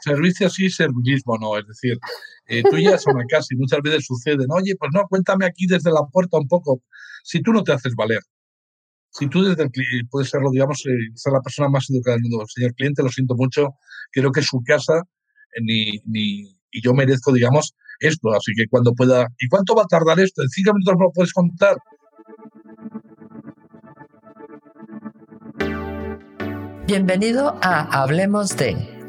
servicio sí, servilismo no. Es decir, eh, tú ya son casa y muchas veces sucede, oye, pues no, cuéntame aquí desde la puerta un poco. Si tú no te haces valer, si tú desde el cliente, puedes serlo, digamos, eh, ser la persona más educada del mundo, señor cliente, lo siento mucho, creo que su casa eh, ni, ni, y yo merezco, digamos, esto. Así que cuando pueda. ¿Y cuánto va a tardar esto? ¿En cinco minutos me lo puedes contar? Bienvenido a Hablemos de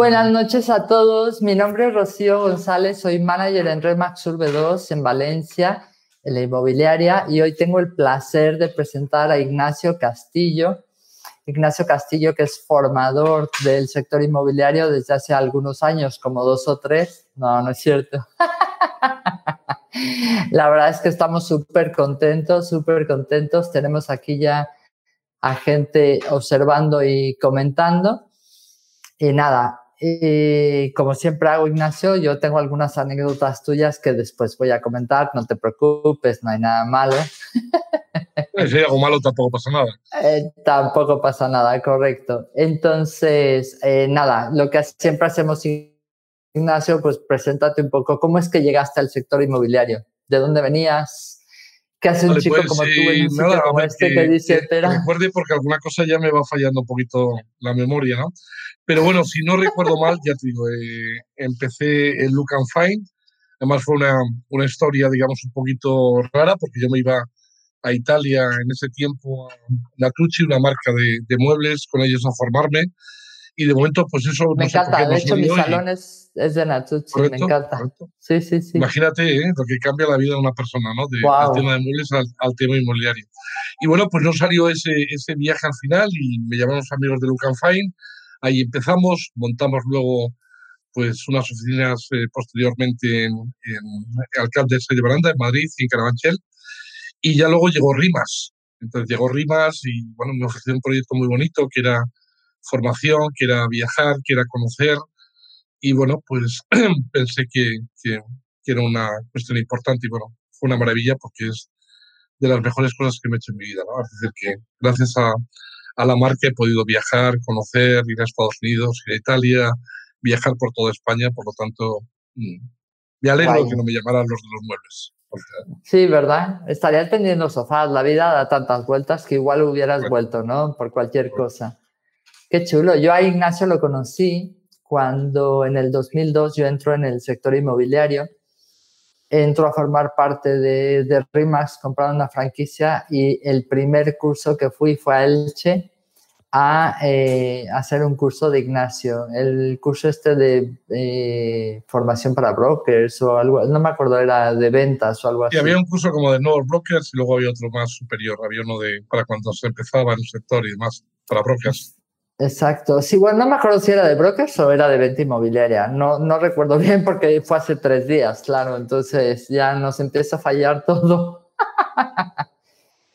Buenas noches a todos. Mi nombre es Rocío González, soy manager en Remax Urbe 2 en Valencia, en la inmobiliaria, y hoy tengo el placer de presentar a Ignacio Castillo. Ignacio Castillo, que es formador del sector inmobiliario desde hace algunos años, como dos o tres. No, no es cierto. La verdad es que estamos súper contentos, súper contentos. Tenemos aquí ya a gente observando y comentando. Y nada, y como siempre hago, Ignacio, yo tengo algunas anécdotas tuyas que después voy a comentar. No te preocupes, no hay nada malo. Si hay algo malo, tampoco pasa nada. Eh, tampoco pasa nada, correcto. Entonces, eh, nada, lo que siempre hacemos, Ignacio, pues preséntate un poco. ¿Cómo es que llegaste al sector inmobiliario? ¿De dónde venías? ¿Qué hace un chico pues, como tú en un sitio como este que, dice, espera? Recuerde porque alguna cosa ya me va fallando un poquito la memoria, ¿no? Pero bueno, si no recuerdo mal, ya te digo, eh, empecé en Look and Find. Además fue una, una historia, digamos, un poquito rara porque yo me iba a Italia en ese tiempo, a Natrucci, una marca de, de muebles, con ellos a formarme y de momento, pues eso. Me encanta, de hecho, mi salón es, de Natsuchi, me encanta. Sí, sí, sí. Imagínate ¿eh? lo que cambia la vida de una persona, ¿no? De, Del tema de muebles al, tema inmobiliario. Y bueno, pues no salió ese, ese viaje al final y me llamaron los amigos de Lucan Fine. Ahí empezamos, montamos luego pues unas oficinas eh, posteriormente en, en Alcalde de Baranda, en Madrid y en Carabanchel. Y ya luego llegó Rimas. Entonces llegó Rimas y bueno, me ofreció un proyecto muy bonito que era formación, que era viajar, que era conocer. Y bueno, pues pensé que, que, era una cuestión importante y bueno, fue una maravilla porque es de las mejores cosas que me he hecho en mi vida. ¿no? Es decir, que gracias a, a la marca he podido viajar, conocer, ir a Estados Unidos, ir a Italia, viajar por toda España, por lo tanto, mm, me alegro que no me llamaran los de los muebles. Sí, ¿verdad? Estarías vendiendo sofás, la vida da tantas vueltas que igual hubieras vuelto, ¿no? Por cualquier cosa. Qué chulo. Yo a Ignacio lo conocí cuando en el 2002 yo entro en el sector inmobiliario. Entro a formar parte de, de RIMAX, compraron una franquicia y el primer curso que fui fue a Elche a eh, hacer un curso de Ignacio. El curso este de eh, formación para brokers o algo, no me acuerdo, era de ventas o algo así. Había un curso como de nuevos brokers y luego había otro más superior, había uno de para cuando se empezaba en el sector y demás, para brokers. Exacto. Sí, bueno, no me acuerdo si era de brokers o era de venta inmobiliaria. No, no recuerdo bien porque fue hace tres días, claro. Entonces ya nos empieza a fallar todo.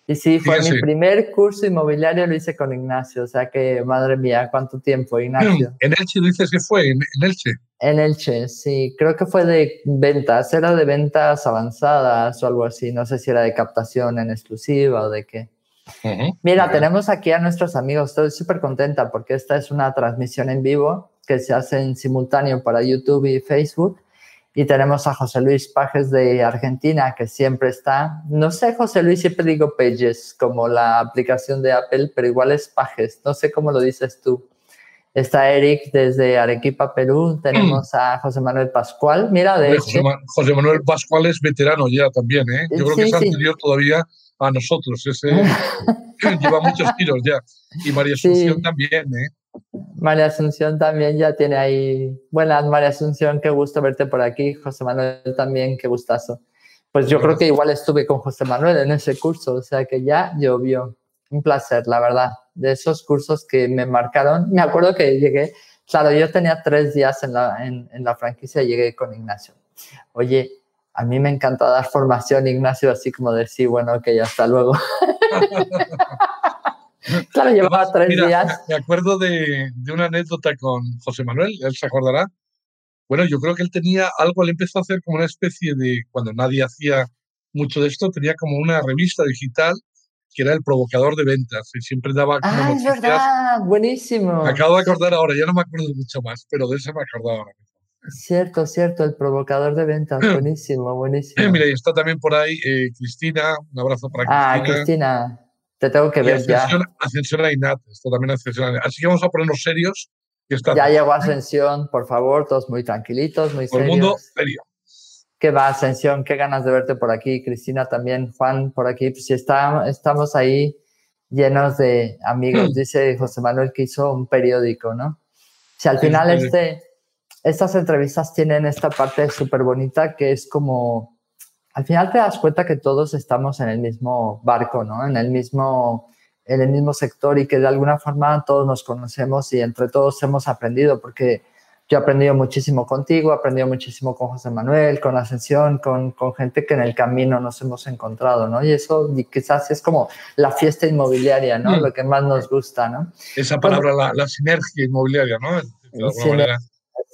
y sí, fue mi primer curso inmobiliario, lo hice con Ignacio. O sea que, madre mía, ¿cuánto tiempo, Ignacio? ¿En Elche dices que fue? ¿En, Elche? En Elche, sí. Creo que fue de ventas. Era de ventas avanzadas o algo así. No sé si era de captación en exclusiva o de qué. Mira, tenemos aquí a nuestros amigos. Estoy súper contenta porque esta es una transmisión en vivo que se hace en simultáneo para YouTube y Facebook. Y tenemos a José Luis Pajes de Argentina, que siempre está. No sé, José Luis, siempre digo Pages, como la aplicación de Apple, pero igual es Pajes. No sé cómo lo dices tú. Está Eric desde Arequipa, Perú. Tenemos a José Manuel Pascual. Mira, de José, José, Manuel Pascual es veterano ya también, ¿eh? Yo creo que es anterior todavía a nosotros. Ese lleva muchos tiros ya. Y María Asunción también, ¿eh? María Asunción también ya tiene ahí. Buenas, María Asunción, qué gusto verte por aquí. José Manuel también, qué gustazo. Pues yo creo que igual estuve con José Manuel en ese curso, o sea que ya llovió. Un placer, la verdad. De esos cursos que me marcaron. Me acuerdo que llegué, claro, yo tenía tres días en la, en, en la franquicia y llegué con Ignacio. Oye, A mí me encanta dar formación, Ignacio, así como decir, bueno, ok, hasta luego. claro, llevaba tres días. Me acuerdo de, de, una anécdota con José Manuel, él se acordará. Bueno, yo creo que él tenía algo, él empezó a hacer como una especie de, cuando nadie hacía mucho de esto, tenía como una revista digital que era el provocador de ventas y siempre daba como Ah, es verdad, buenísimo. Me acabo de acordar ahora, ya no me acuerdo mucho más, pero de eso me acordaba ahora. Cierto, cierto, el provocador de ventas, buenísimo, buenísimo. Mira, y está también por ahí eh, Cristina, un abrazo para Cristina. Ah, Cristina, te tengo que ver Ascensión, ya. Ascensión a Inat, está también Ascensión a. Así que vamos a ponernos serios. está ya llegó Ascensión, por favor, todos muy tranquilitos, muy Todo serios. el mundo serio. ¿Qué va, Ascensión? Qué ganas de verte por aquí. Cristina también, Juan por aquí. Pues si está, estamos ahí llenos de amigos. Dice José Manuel que hizo un periódico, ¿no? Si al final este, estas entrevistas tienen esta parte súper bonita que es como, al final te das cuenta que todos estamos en el mismo barco, ¿no? En el mismo, en el mismo sector y que de alguna forma todos nos conocemos y entre todos hemos aprendido porque yo he aprendido muchísimo contigo, he aprendido muchísimo con José Manuel, con Ascensión, con, con, gente que en el camino nos hemos encontrado, ¿no? Y eso quizás es como la fiesta inmobiliaria, ¿no? Mm. Lo que más nos gusta, ¿no? Esa palabra, la, la, sinergia inmobiliaria, ¿no? De alguna Sí, manera,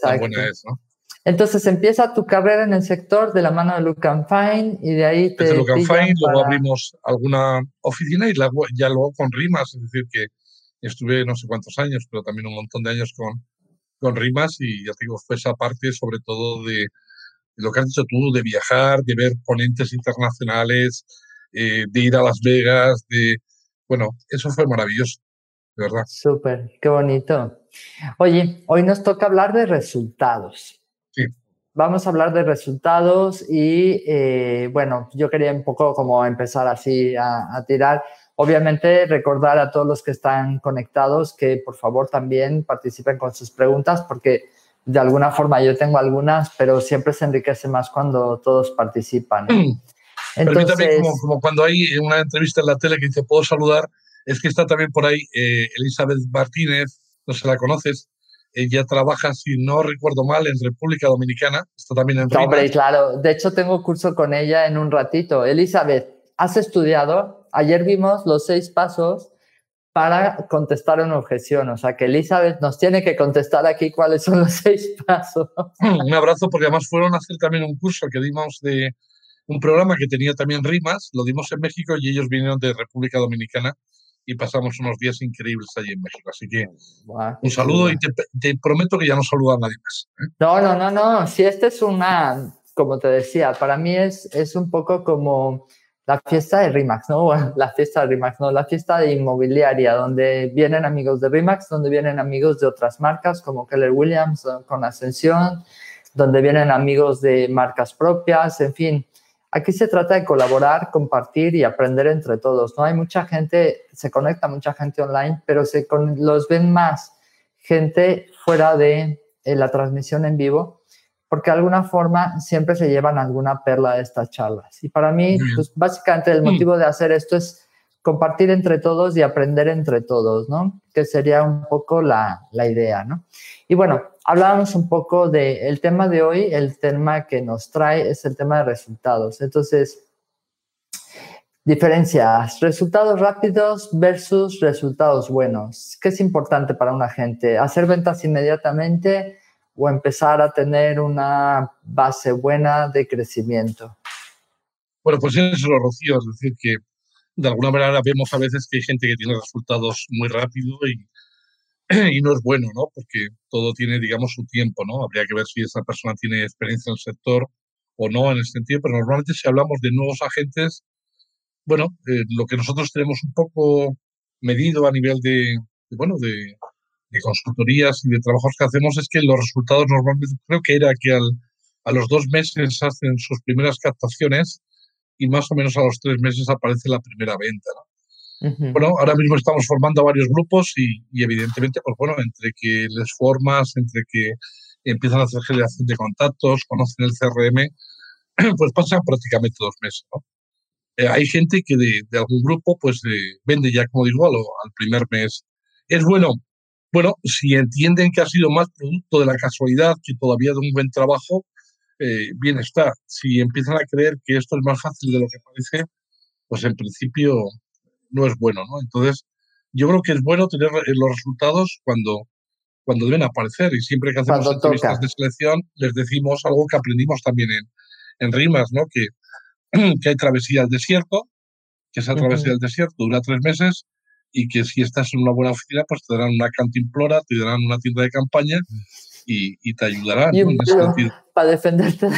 tan buena es, ¿no? Entonces empieza tu carrera en el sector de la mano de and Fine y de ahí te. Desde and Fine, luego para... abrimos alguna oficina y luego, ya luego con Rimas, es decir, que estuve no sé cuántos años, pero también un montón de años con, con rimas y ya te digo, fue esa parte sobre todo de, de, lo que has dicho tú, de viajar, de ver ponentes internacionales, eh, de ir a Las Vegas, de, bueno, eso fue maravilloso, de verdad. Súper, qué bonito. Oye, hoy nos toca hablar de resultados. Sí. Vamos a hablar de resultados y, eh, bueno, yo quería un poco como empezar así a, a tirar. Obviamente, recordar a todos los que están conectados que por favor también participen con sus preguntas, porque de alguna forma yo tengo algunas, pero siempre se enriquece más cuando todos participan. ¿no? Entonces, Permítame, como, como, cuando hay una entrevista en la tele que dice, puedo saludar, es que está también por ahí eh, Elizabeth Martínez, no se la conoces, ella trabaja, si no recuerdo mal, en República Dominicana, está también en Hombre, claro, de hecho tengo curso con ella en un ratito. Elizabeth, ¿has estudiado? Ayer vimos los seis pasos para contestar una objeción. O sea, que Elizabeth nos tiene que contestar aquí cuáles son los seis pasos. Un abrazo, porque además fueron a hacer también un curso que dimos de un programa que tenía también rimas, lo dimos en México y ellos vinieron de República Dominicana y pasamos unos días increíbles allí en México. Así que wow, un saludo y te, te, prometo que ya no saludo a nadie más. ¿eh? No, no, no, no. Si esta es una, como te decía, para mí es, es un poco como la fiesta de RIMAX, ¿no? Bueno, la fiesta de RIMAX, no, la fiesta de inmobiliaria, donde vienen amigos de RIMAX, donde vienen amigos de otras marcas como Keller Williams con Ascensión, donde vienen amigos de marcas propias, en fin. Aquí se trata de colaborar, compartir y aprender entre todos, ¿no? Hay mucha gente, se conecta mucha gente online, pero se con, los ven más gente fuera de eh, la transmisión en vivo, porque de alguna forma siempre se llevan alguna perla de estas charlas. Y para mí, pues básicamente el motivo de hacer esto es compartir entre todos y aprender entre todos, ¿no? Que sería un poco la, la idea, ¿no? Y bueno, hablábamos un poco del el tema de hoy, el tema que nos trae es el tema de resultados. Entonces, diferencias, resultados rápidos versus resultados buenos. ¿Qué es importante para un agente? ¿Hacer ventas inmediatamente o empezar a tener una base buena de crecimiento? Bueno, pues eso Rocío, es decir, que de alguna manera vemos a veces que hay gente que tiene resultados muy rápido y, y no es bueno, ¿no? Porque todo tiene, digamos, su tiempo, ¿no? Habría que ver si esa persona tiene experiencia en el sector o no en ese sentido, pero normalmente si hablamos de nuevos agentes, bueno, eh, lo que nosotros tenemos un poco medido a nivel de, bueno, de, de, consultorías y de trabajos que hacemos es que los resultados normalmente, creo que era que al, a los dos meses hacen sus primeras captaciones y más o menos a los tres meses aparece la primera venta, ¿no? Uh -huh. Bueno, ahora mismo estamos formando varios grupos y, y, evidentemente, pues bueno, entre que les formas, entre que empiezan a hacer generación de contactos, conocen el CRM, pues pasan prácticamente dos meses, ¿no? Eh, hay gente que de, de, algún grupo, pues eh, vende ya, como digo, al, al primer mes. Es bueno, bueno, si entienden que ha sido más producto de la casualidad que todavía de un buen trabajo, eh, bienestar. Si empiezan a creer que esto es más fácil de lo que parece, pues en principio no es bueno, ¿no? Entonces, yo creo que es bueno tener eh, los resultados cuando, cuando deben aparecer y siempre que hacemos entrevistas de selección les decimos algo que aprendimos también en, en Rimas, ¿no? Que, que hay travesía al desierto, que esa travesía del desierto dura tres meses y que si estás en una buena oficina, pues te darán una cantimplora, te darán una tienda de campaña y, y te ayudarán. Para defenderte de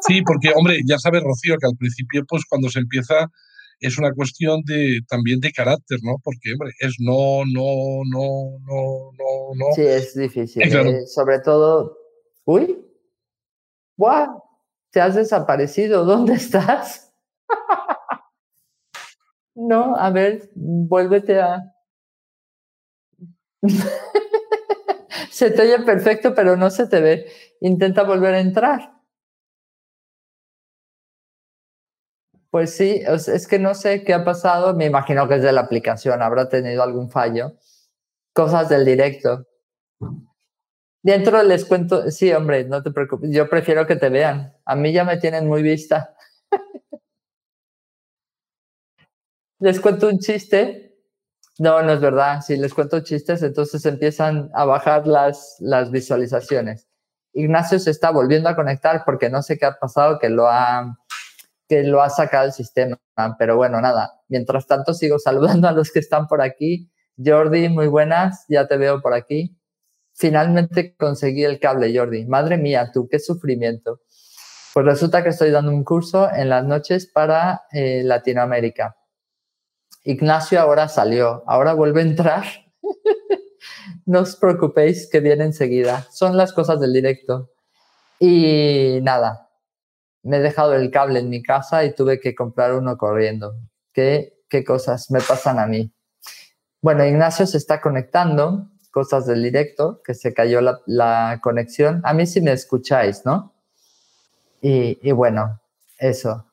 Sí, porque, hombre, ya sabes, Rocío, que al principio, pues cuando se empieza, es una cuestión de también de carácter, ¿no? Porque, hombre, es no, no, no, no, no, no. Sí, es difícil. ¿eh? Sobre todo, uy, ¡guau! Te has desaparecido, ¿dónde estás? no, a ver, vuélvete a... se te oye perfecto, pero no se te ve. Intenta volver a entrar. Pues sí, es que no sé qué ha pasado. Me imagino que es de la aplicación, habrá tenido algún fallo. Cosas del directo. Dentro les cuento, sí, hombre, no te preocupes. Yo prefiero que te vean. A mí ya me tienen muy vista. les cuento un chiste. No, no es verdad. Si les cuento chistes, entonces empiezan a bajar las, las visualizaciones. Ignacio se está volviendo a conectar porque no sé qué ha pasado, que lo ha que lo ha sacado el sistema. Pero bueno, nada, mientras tanto sigo saludando a los que están por aquí. Jordi, muy buenas, ya te veo por aquí. Finalmente conseguí el cable, Jordi. Madre mía, tú, qué sufrimiento. Pues resulta que estoy dando un curso en las noches para eh, Latinoamérica. Ignacio ahora salió, ahora vuelve a entrar. no os preocupéis que viene enseguida. Son las cosas del directo. Y nada, me he dejado el cable en mi casa y tuve que comprar uno corriendo. ¿Qué, qué cosas me pasan a mí? Bueno, Ignacio se está conectando, cosas del directo, que se cayó la, conexión. A mí sí me escucháis, ¿no? Y, y, bueno, eso.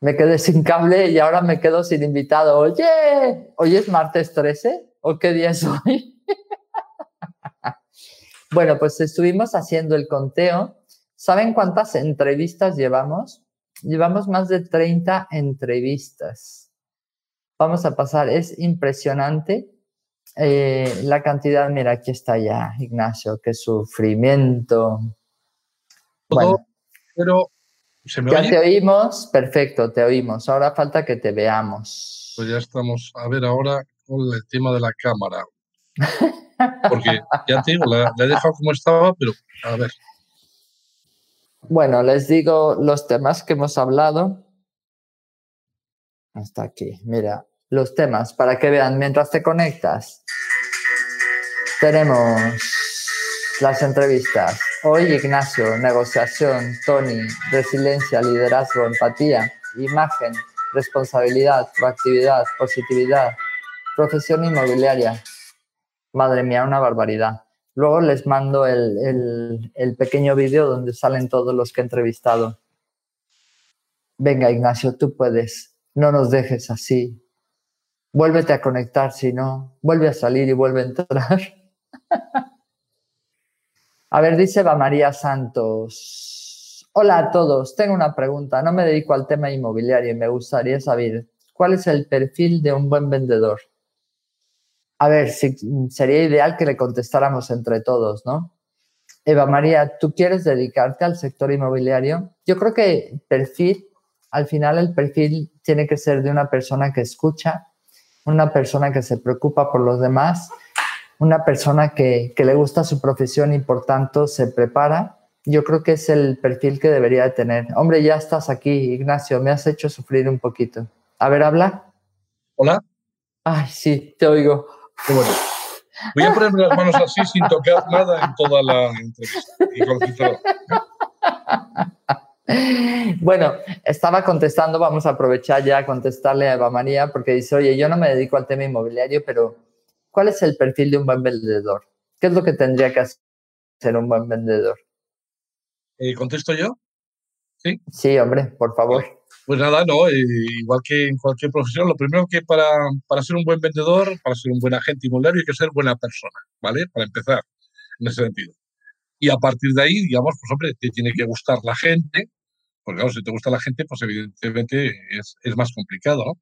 Me quedé sin cable y ahora me quedo sin invitado. Oye, ¿hoy es martes 13? ¿O qué día es hoy? bueno, pues estuvimos haciendo el conteo ¿Saben cuántas entrevistas llevamos? Llevamos más de 30 entrevistas. Vamos a pasar, es impresionante eh, la cantidad. Mira, aquí está ya, Ignacio, qué sufrimiento. Bueno, pero ¿se me ya te oímos, perfecto, te oímos. Ahora falta que te veamos. Pues ya estamos, a ver ahora con el tema de la cámara. Porque ya te digo, la he dejado como estaba, pero a ver. Bueno, les digo los temas que hemos hablado. Hasta aquí, mira, los temas para que vean mientras te conectas. Tenemos las entrevistas. Hoy Ignacio, negociación, Tony, resiliencia, liderazgo, empatía, imagen, responsabilidad, proactividad, positividad, profesión inmobiliaria. Madre mía, una barbaridad. Luego les mando el, pequeño vídeo donde salen todos los que he entrevistado. Venga, Ignacio, tú puedes. No nos dejes así. Vuélvete a conectar, si no, vuelve a salir y vuelve a entrar. a ver, dice Va María Santos. Hola a todos, tengo una pregunta. No me dedico al tema inmobiliario y me gustaría saber cuál es el perfil de un buen vendedor. A ver, sería ideal que le contestáramos entre todos, ¿no? Eva María, ¿tú quieres dedicarte al sector inmobiliario? Yo creo que perfil, al final el perfil tiene que ser de una persona que escucha, una persona que se preocupa por los demás, una persona que, que le gusta su profesión y por tanto se prepara. Yo creo que es el perfil que debería tener. Hombre, ya estás aquí, Ignacio, me has hecho sufrir un poquito. A ver, habla. Hola. Ay, sí, te oigo. Voy a ponerme las manos así sin tocar nada en toda la entrevista. Bueno, estaba contestando, vamos a aprovechar ya a contestarle a Eva María porque dice, oye, yo no me dedico al tema inmobiliario, pero ¿cuál es el perfil de un buen vendedor? ¿Qué es lo que tendría que hacer un buen vendedor? Eh, ¿Contesto yo? Sí. Sí, hombre, por favor. Pues nada, no, eh, igual que en cualquier profesión, lo primero que para, para ser un buen vendedor, para ser un buen agente inmobiliario, hay que ser buena persona, ¿vale? Para empezar, en ese sentido. Y a partir de ahí, digamos, pues hombre, te tiene que gustar la gente, porque claro, si te gusta la gente, pues evidentemente es, es más complicado, ¿no?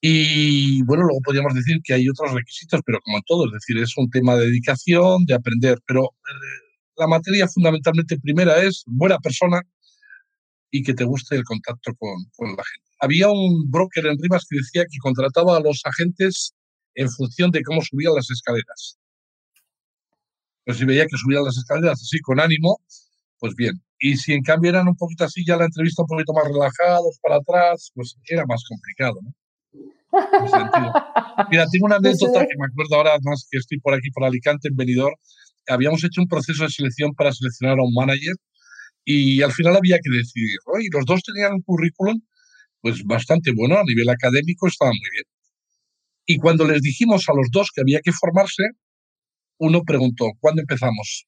Y bueno, luego podríamos decir que hay otros requisitos, pero como en todo, es decir, es un tema de dedicación, de aprender, pero eh, la materia fundamentalmente primera es buena persona y que te guste el contacto con, con la gente. Había un broker en Rivas que decía que contrataba a los agentes en función de cómo subían las escaleras. Pues si veía que subían las escaleras así con ánimo, pues bien. Y si en cambio eran un poquito así, ya la entrevista un poquito más relajados, para atrás, pues era más complicado, ¿no? Mira, tengo una anécdota que me acuerdo ahora, más que estoy por aquí, por Alicante, en Benidorm. Habíamos hecho un proceso de selección para seleccionar a un manager y al final había que decidir. Y los dos tenían un currículum pues bastante bueno, a nivel académico estaba muy bien. Y cuando les dijimos a los dos que había que formarse, uno preguntó, ¿cuándo empezamos?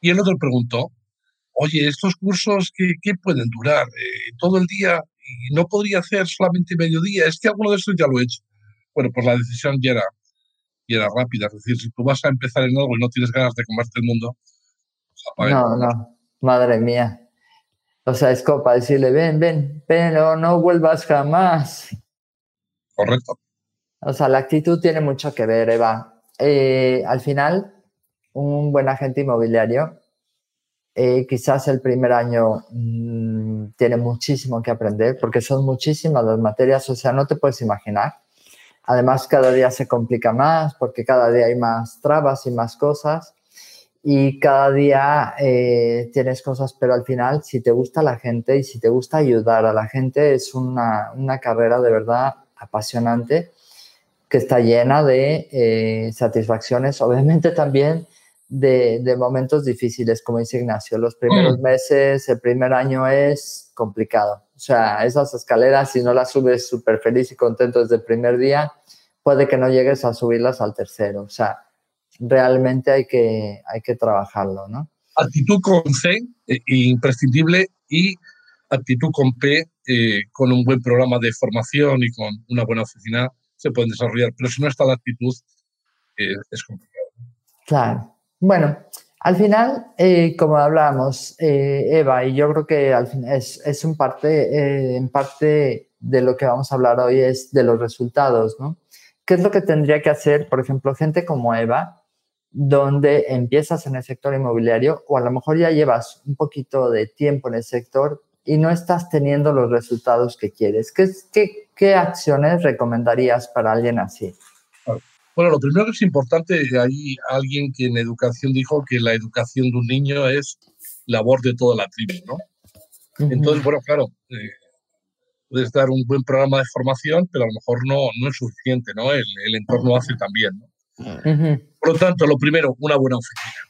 Y el otro preguntó, oye, estos cursos, ¿qué, pueden durar? Eh, ¿Todo el día? no podría hacer solamente mediodía, es que alguno de estos ya lo he hecho. Bueno, pues la decisión ya era, ya era rápida, es decir, si tú vas a empezar en algo y no tienes ganas de comerte el mundo, no, no, madre mía. O sea, es como para decirle, ven, ven, pero no vuelvas jamás. Correcto. O sea, la actitud tiene mucho que ver, Eva. Eh, al final, un buen agente inmobiliario eh, quizás el primer año mm, tiene muchísimo que aprender porque son muchísimas las materias, o sea, no te puedes imaginar. Además, cada día se complica más porque cada día hay más trabas y más cosas y cada día eh, tienes cosas, pero al final, si te gusta la gente y si te gusta ayudar a la gente, es una, una carrera de verdad apasionante que está llena de eh, satisfacciones. Obviamente también de, momentos difíciles, como dice Ignacio. Los primeros mm. meses, el primer año es complicado. O sea, esas escaleras, si no las subes súper feliz y contento desde el primer día, puede que no llegues a subirlas al tercero. O sea, realmente hay que, hay que trabajarlo, ¿no? Actitud con C, eh, imprescindible, y actitud con P, eh, con un buen programa de formación y con una buena oficina, se pueden desarrollar. Pero si no está la actitud, eh, es complicado. Claro. Bueno, al final, eh, como hablábamos, eh, Eva, y yo creo que al fin es, es un parte, eh, en parte de lo que vamos a hablar hoy es de los resultados, ¿no? ¿Qué es lo que tendría que hacer, por ejemplo, gente como Eva, donde empiezas en el sector inmobiliario o a lo mejor ya llevas un poquito de tiempo en el sector y no estás teniendo los resultados que quieres? ¿Qué, qué, qué acciones recomendarías para alguien así? Bueno, lo primero que es importante, hay alguien que en educación dijo que la educación de un niño es labor de toda la tribu, ¿no? Entonces, bueno, claro, eh, puedes dar un buen programa de formación, pero a lo mejor no, no es suficiente, ¿no? El, el entorno hace también, ¿no? Por lo tanto, lo primero, una buena oficina.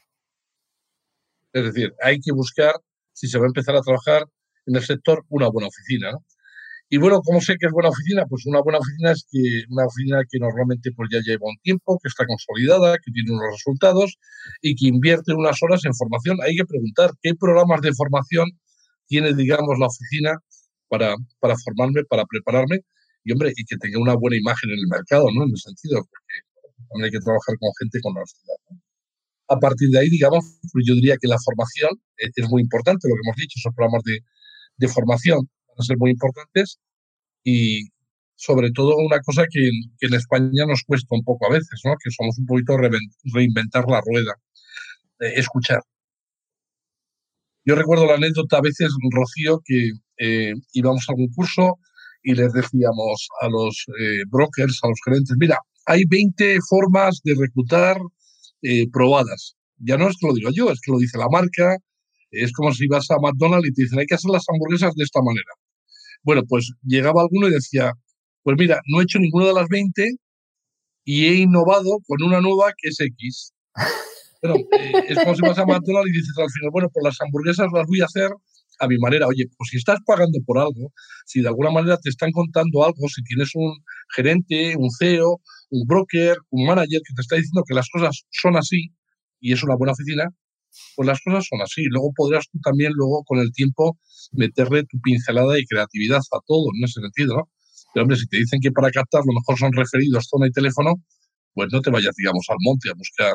Es decir, hay que buscar, si se va a empezar a trabajar en el sector, una buena oficina. Y bueno, ¿cómo sé que es buena oficina? Pues una buena oficina es que una oficina que normalmente pues ya lleva un tiempo, que está consolidada, que tiene unos resultados y que invierte unas horas en formación. Hay que preguntar qué programas de formación tiene, digamos, la oficina para, para formarme, para prepararme y, hombre, y que tenga una buena imagen en el mercado, ¿no? En el sentido, también hay que trabajar con gente con honestidad. A partir de ahí, digamos, pues yo diría que la formación es, muy importante, lo que hemos dicho, esos programas de, de formación a ser muy importantes y sobre todo una cosa que, en España nos cuesta un poco a veces, ¿no? que somos un poquito reinventar la rueda, escuchar. Yo recuerdo la anécdota a veces, Rocío, que eh, íbamos a algún curso y les decíamos a los eh, brokers, a los gerentes, mira, hay 20 formas de reclutar eh, probadas. Ya no es que lo diga yo, es que lo dice la marca. Es como si vas a McDonald's y te dicen, hay que hacer las hamburguesas de esta manera. Bueno, pues llegaba alguno y decía, pues mira, no he hecho ninguna de las 20 y he innovado con una nueva que es X. Bueno, eh, es como si vas a McDonald's y dices al final, bueno, pues las hamburguesas las voy a hacer a mi manera. Oye, pues si estás pagando por algo, si de alguna manera te están contando algo, si tienes un gerente, un CEO, un broker, un manager que te está diciendo que las cosas son así y es una buena oficina, pues las cosas son así. Luego podrás tú también, luego con el tiempo, meterle tu pincelada y creatividad a todo en ese sentido, ¿no? Pero hombre, si te dicen que para captar lo mejor son referidos, zona y teléfono, pues no te vayas, digamos, al monte a buscar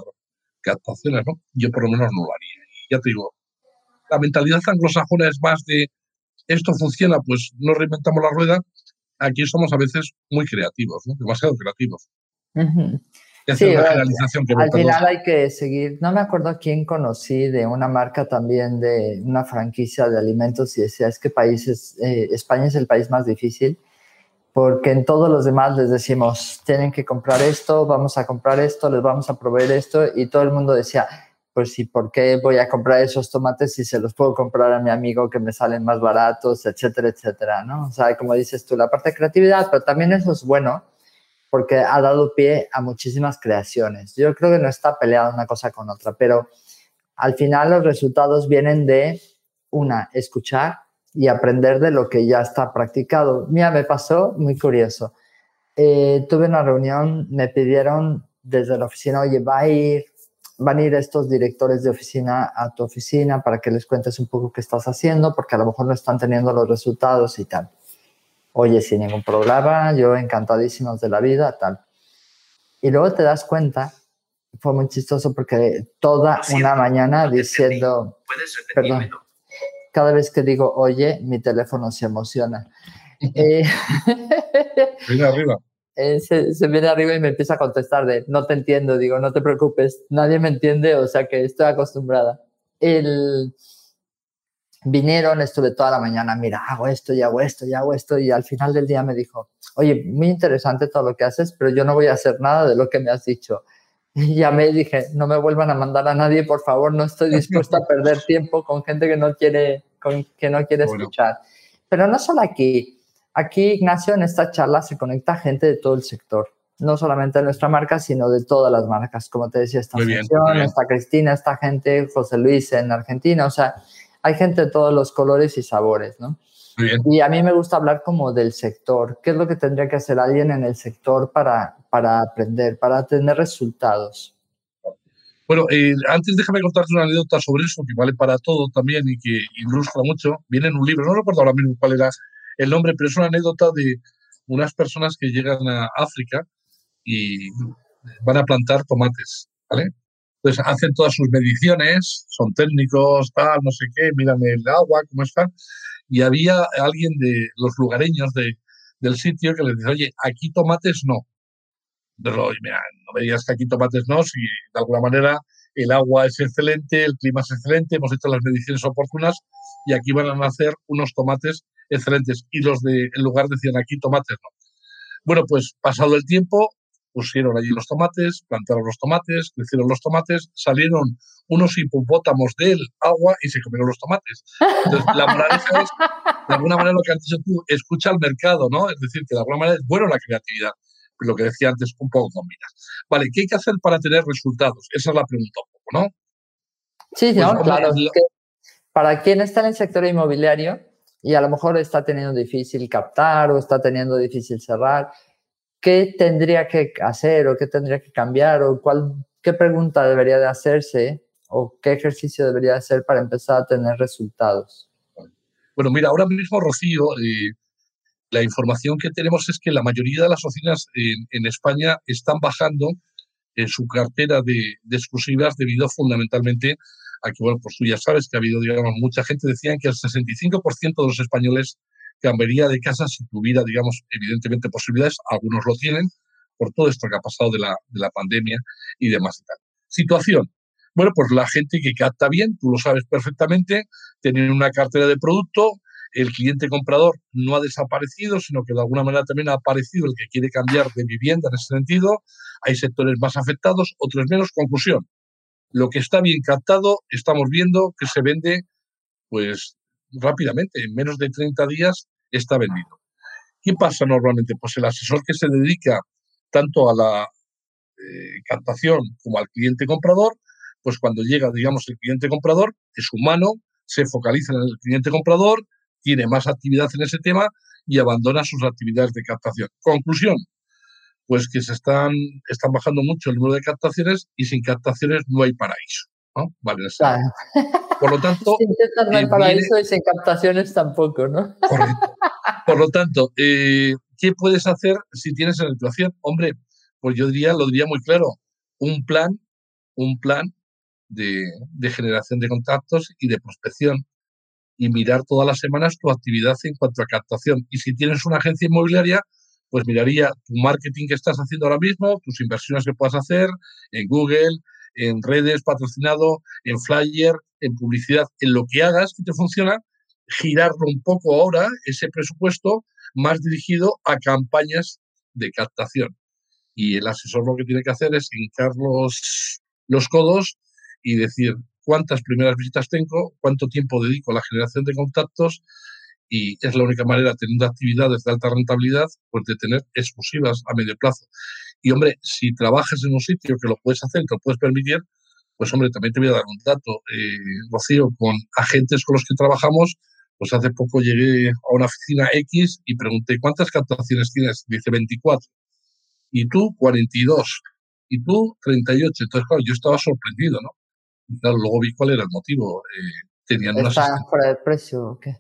captaciones, ¿no? Yo por lo menos no lo haría. Ya te digo, la mentalidad anglosajona es más de esto funciona, pues no reinventamos la rueda. Aquí somos a veces muy creativos, ¿no? demasiado creativos. Sí, al final hay que seguir. No me acuerdo quién conocí de una marca también de una franquicia de alimentos y decía es que países, eh, España es el país más difícil porque en todos los demás les decimos tienen que comprar esto, vamos a comprar esto, les vamos a proveer esto y todo el mundo decía pues sí, ¿por qué voy a comprar esos tomates si se los puedo comprar a mi amigo que me salen más baratos, etcétera, etcétera, ¿no? O sea, como dices tú, la parte de creatividad, pero también eso es bueno porque ha dado pie a muchísimas creaciones. Yo creo que no está peleada una cosa con otra, pero al final los resultados vienen de, una, escuchar y aprender de lo que ya está practicado. Mira, me pasó muy curioso. Eh, tuve una reunión, me pidieron desde la oficina, oye, va a ir, van a ir estos directores de oficina a tu oficina para que les cuentes un poco qué estás haciendo, porque a lo mejor no están teniendo los resultados y tal. Oye, sin ningún problema, yo encantadísimos de la vida, tal. Y luego te das cuenta, fue muy chistoso porque toda una mañana diciendo, perdón, cada vez que digo oye, mi teléfono se emociona. eh, viene arriba. Eh, se, se, viene arriba y me empieza a contestar de, no te entiendo, digo, no te preocupes, nadie me entiende, o sea que estoy acostumbrada. El, vinieron, estuve toda la mañana, mira, hago esto y hago esto y hago esto y al final del día me dijo, oye, muy interesante todo lo que haces, pero yo no voy a hacer nada de lo que me has dicho. Y ya me dije, no me vuelvan a mandar a nadie, por favor, no estoy dispuesta a perder tiempo con gente que no quiere, con, que no quiere escuchar. Pero no solo aquí, aquí Ignacio en esta charla se conecta gente de todo el sector, no solamente de nuestra marca, sino de todas las marcas, como te decía, esta función, esta Cristina, esta gente, José Luis en Argentina, o sea, hay gente de todos los colores y sabores, ¿no? Y a mí me gusta hablar como del sector. ¿Qué es lo que tendría que hacer alguien en el sector para, para aprender, para tener resultados? Bueno, eh, antes déjame contarte una anécdota sobre eso que vale para todo también y que ilustra mucho. Viene en un libro, no recuerdo ahora mismo cuál era el nombre, pero es una anécdota de unas personas que llegan a África y van a plantar tomates, ¿vale? Entonces hacen todas sus mediciones, son técnicos, tal, no sé qué, miran el agua, cómo está. Y había alguien de los lugareños de, del sitio que les dice, oye, aquí tomates no. Pero, mira, no me digas que aquí tomates no, si de alguna manera el agua es excelente, el clima es excelente, hemos hecho las mediciones oportunas y aquí van a nacer unos tomates excelentes. Y los del lugar decían, aquí tomates no. Bueno, pues pasado el tiempo, pusieron allí los tomates, plantaron los tomates, crecieron los tomates, salieron unos hipopótamos del agua y se comieron los tomates. Entonces, la moraleja es, de alguna manera, lo que antes tú, escucha al mercado, ¿no? Es decir, que de alguna manera es bueno la creatividad. Lo que decía antes, un poco combina. Vale, ¿qué hay que hacer para tener resultados? Esa es la pregunta un poco, ¿no? Sí, pues, claro. para quien está en el sector inmobiliario y a lo mejor está teniendo difícil captar o está teniendo difícil cerrar, ¿qué tendría que hacer o qué tendría que cambiar o cuál, qué pregunta debería de hacerse o qué ejercicio debería hacer para empezar a tener resultados? Bueno, mira, ahora mismo, Rocío, eh, la información que tenemos es que la mayoría de las oficinas en, España están bajando en su cartera de, de, exclusivas debido fundamentalmente a que, bueno, pues tú ya sabes que ha habido, digamos, mucha gente decían que el 65% de los españoles cambiaría de casa si tuviera, digamos, evidentemente posibilidades, algunos lo tienen, por todo esto que ha pasado de la, de la pandemia y demás y. Situación. Bueno, pues la gente que capta bien, tú lo sabes perfectamente, tienen una cartera de producto, el cliente comprador no ha desaparecido, sino que de alguna manera también ha aparecido el que quiere cambiar de vivienda en ese sentido. Hay sectores más afectados, otros menos. Conclusión. Lo que está bien captado, estamos viendo que se vende, pues rápidamente, en menos de 30 días está vendido. ¿Qué pasa normalmente? Pues el asesor que se dedica tanto a la eh, captación como al cliente comprador, pues cuando llega, digamos, el cliente comprador, es humano, se focaliza en el cliente comprador, tiene más actividad en ese tema y abandona sus actividades de captación. Conclusión, pues que se están, están bajando mucho el número de captaciones y sin captaciones no hay paraíso. Vale, Por lo tanto. no hay paraíso y sin captaciones tampoco, ¿no? Por lo tanto, eh, ¿qué puedes hacer si tienes la situación? Hombre, pues yo diría, lo diría muy claro, un plan un plan de, de generación de contactos y de prospección y mirar todas las semanas tu actividad en cuanto a captación. Y si tienes una agencia inmobiliaria, pues miraría tu marketing que estás haciendo ahora mismo, tus inversiones que puedas hacer en Google, en redes, patrocinado, en flyer, en publicidad, en lo que hagas que te funciona, girarlo un poco ahora, ese presupuesto, más dirigido a campañas de captación. Y el asesor lo que tiene que hacer es hincar los, los codos y decir cuántas primeras visitas tengo, cuánto tiempo dedico a la generación de contactos y es la única manera, teniendo actividades de alta rentabilidad, pues de tener exclusivas a medio plazo. Y hombre, si trabajas en un sitio que lo puedes hacer, que lo puedes permitir, pues hombre, también te voy a dar un dato, eh, Rocío, con agentes con los que trabajamos, pues hace poco llegué a una oficina X y pregunté, ¿cuántas captaciones tienes? Dice 24. Y tú, 42. Y tú, 38. Entonces, claro, yo estaba sorprendido, ¿no? Y claro, luego vi cuál era el motivo. Eh, tenían fuera de precio o qué?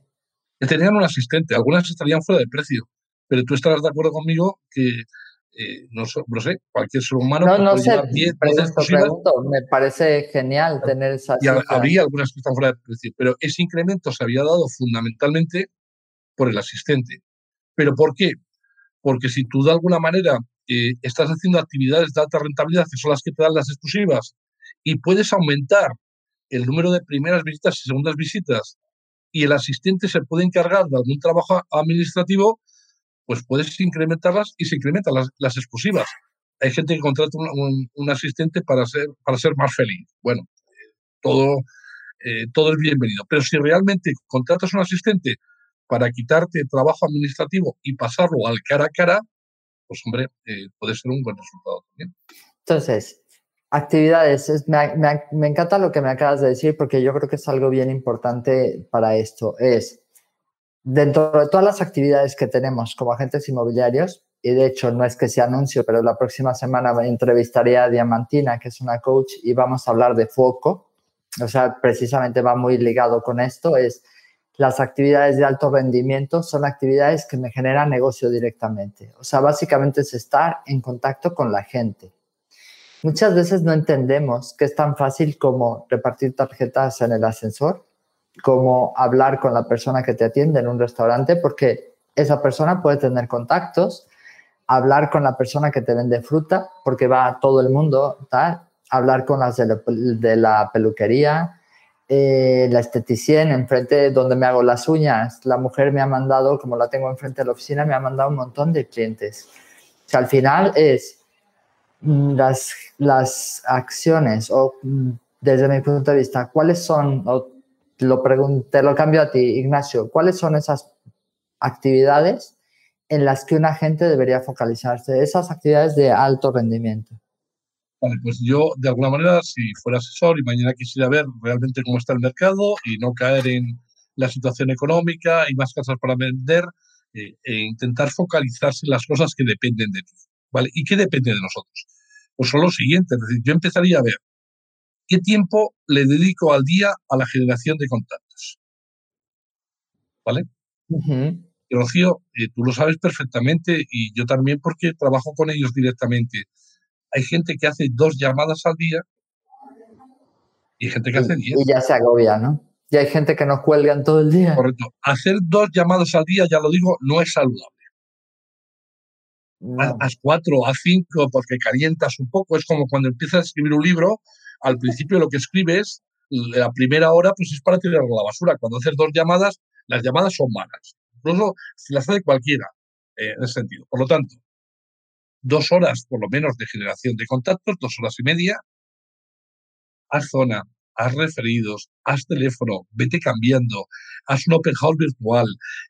Tenían un asistente. Algunas estarían fuera de precio. Pero tú estarás de acuerdo conmigo que eh, no, no, sé, cualquier ser humano. No, no sé, me parece genial tener esa. Y habría algunas que están fuera de precio, pero ese incremento se había dado fundamentalmente por el asistente. ¿Pero por qué? Porque si tú de alguna manera eh, estás haciendo actividades de alta rentabilidad, que son las que te dan las exclusivas, y puedes aumentar el número de primeras visitas y segundas visitas, y el asistente se puede encargar de algún trabajo administrativo, pues puedes incrementarlas y se incrementan las, exclusivas. Hay gente que contrata un, asistente para ser, para ser más feliz. Bueno, todo, eh, todo es bienvenido. Pero si realmente contratas un asistente para quitarte trabajo administrativo y pasarlo al cara a cara, pues hombre, eh, puede ser un buen resultado también. Entonces, actividades, me, me, encanta lo que me acabas de decir porque yo creo que es algo bien importante para esto. Es, dentro de todas las actividades que tenemos como agentes inmobiliarios, y de hecho no es que sea anuncio, pero la próxima semana entrevistaré a Diamantina, que es una coach, y vamos a hablar de foco. O sea, precisamente va muy ligado con esto, es las actividades de alto rendimiento son actividades que me generan negocio directamente. O sea, básicamente es estar en contacto con la gente. Muchas veces no entendemos que es tan fácil como repartir tarjetas en el ascensor cómo hablar con la persona que te atiende en un restaurante, porque esa persona puede tener contactos, hablar con la persona que te vende fruta, porque va a todo el mundo, hablar con las de la, peluquería, eh, la esteticien enfrente donde me hago las uñas. La mujer me ha mandado, como la tengo enfrente de la oficina, me ha mandado un montón de clientes. O sea, al final es las, las acciones o mm, desde mi punto de vista, cuáles son, lo te lo cambio a ti, Ignacio, ¿cuáles son esas actividades en las que un agente debería focalizarse? Esas actividades de alto rendimiento. Vale, pues yo, de alguna manera, si fuera asesor y mañana quisiera ver realmente cómo está el mercado y no caer en la situación económica y más casas para vender, eh, e intentar focalizarse en las cosas que dependen de ti. ¿Vale? ¿Y qué depende de nosotros? Pues son lo siguiente, es decir, yo empezaría a ver ¿Qué tiempo le dedico al día a la generación de contactos? ¿Vale? Rocío, eh, tú lo sabes perfectamente y yo también porque trabajo con ellos directamente. Hay gente que hace dos llamadas al día y gente que hace diez. Y ya se agobia, ¿no? Y hay gente que nos cuelgan todo el día. Correcto. Hacer dos llamadas al día, ya lo digo, no es saludable. Haz cuatro, a cinco, porque calientas un poco. Es como cuando empiezas a escribir un libro al principio lo que escribes, la primera hora, pues es para tirar la basura. Cuando haces dos llamadas, las llamadas son malas. Incluso si las hace cualquiera, eh, en ese sentido. Por lo tanto, dos horas por lo menos de generación de contactos, dos horas y media, haz zona, haz referidos, haz teléfono, vete cambiando, haz un open house virtual,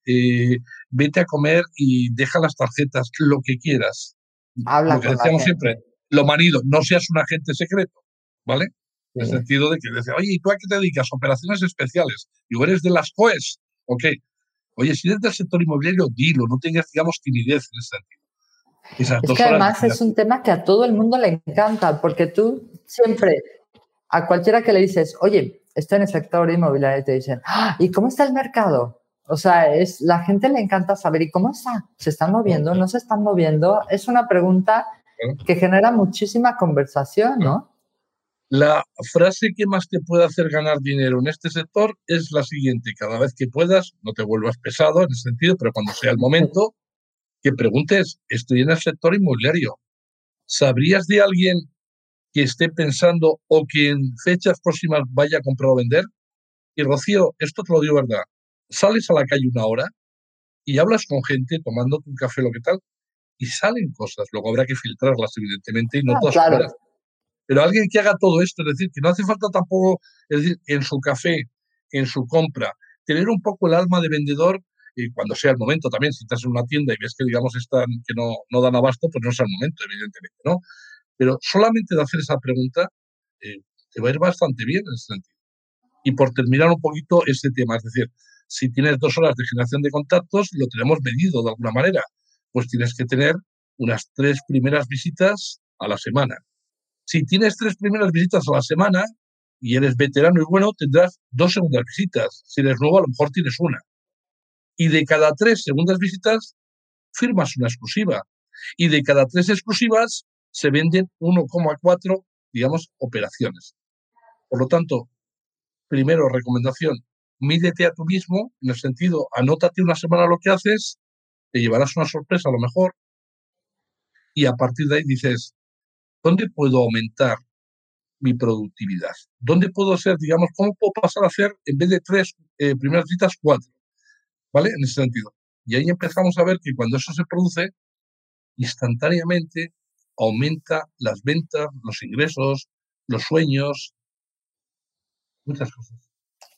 eh, vete a comer y deja las tarjetas, lo que quieras. Habla lo que decíamos siempre, lo manido, no seas un agente secreto. ¿vale? En el sentido de que dice, oye, ¿y tú a qué te dedicas? Operaciones especiales. ¿Y eres de las COES? Ok. Oye, si eres del sector inmobiliario, dilo, no tengas, digamos, timidez en ese sentido. es que además es un tema que a todo el mundo le encanta, porque tú siempre, a cualquiera que le dices, oye, estoy en el sector inmobiliario, te dicen, ah, ¿y cómo está el mercado? O sea, es, la gente le encanta saber, ¿y cómo está? ¿Se están moviendo? ¿No se están moviendo? Es una pregunta que genera muchísima conversación, ¿no? La frase que más te puede hacer ganar dinero en este sector es la siguiente, cada vez que puedas, no te vuelvas pesado en ese sentido, pero cuando sea el momento, que preguntes, estoy en el sector inmobiliario, ¿sabrías de alguien que esté pensando o que en fechas próximas vaya a comprar o vender? Y Rocío, esto te lo digo verdad, sales a la calle una hora y hablas con gente tomando un café, lo que tal, y salen cosas. Luego habrá que filtrarlas, evidentemente, y no ah, todas Pero alguien que haga todo esto, es decir, que no hace falta tampoco, es decir, en su café, en su compra, tener un poco el alma de vendedor y cuando sea el momento también, si estás en una tienda y ves que, digamos, están, que no, no dan abasto, pues no es el momento, evidentemente, ¿no? Pero solamente de hacer esa pregunta eh, te va a ir bastante bien en ese sentido. Y por terminar un poquito este tema, es decir, si tienes dos horas de generación de contactos, lo tenemos medido de alguna manera, pues tienes que tener unas tres primeras visitas a la semana. Si tienes tres primeras visitas a la semana y eres veterano y bueno, tendrás dos segundas visitas. Si eres nuevo, a lo mejor tienes una. Y de cada tres segundas visitas, firmas una exclusiva. Y de cada tres exclusivas, se venden 1,4, digamos, operaciones. Por lo tanto, primero, recomendación, mídete a tú mismo, en el sentido, anótate una semana lo que haces, te llevarás una sorpresa a lo mejor, y a partir de ahí dices, ¿dónde puedo aumentar mi productividad? ¿Dónde puedo hacer, digamos, cómo puedo pasar a hacer, en vez de tres eh, primeras citas, cuatro? ¿Vale? En ese sentido. Y ahí empezamos a ver que cuando eso se produce, instantáneamente aumenta las ventas, los ingresos, los sueños, muchas cosas.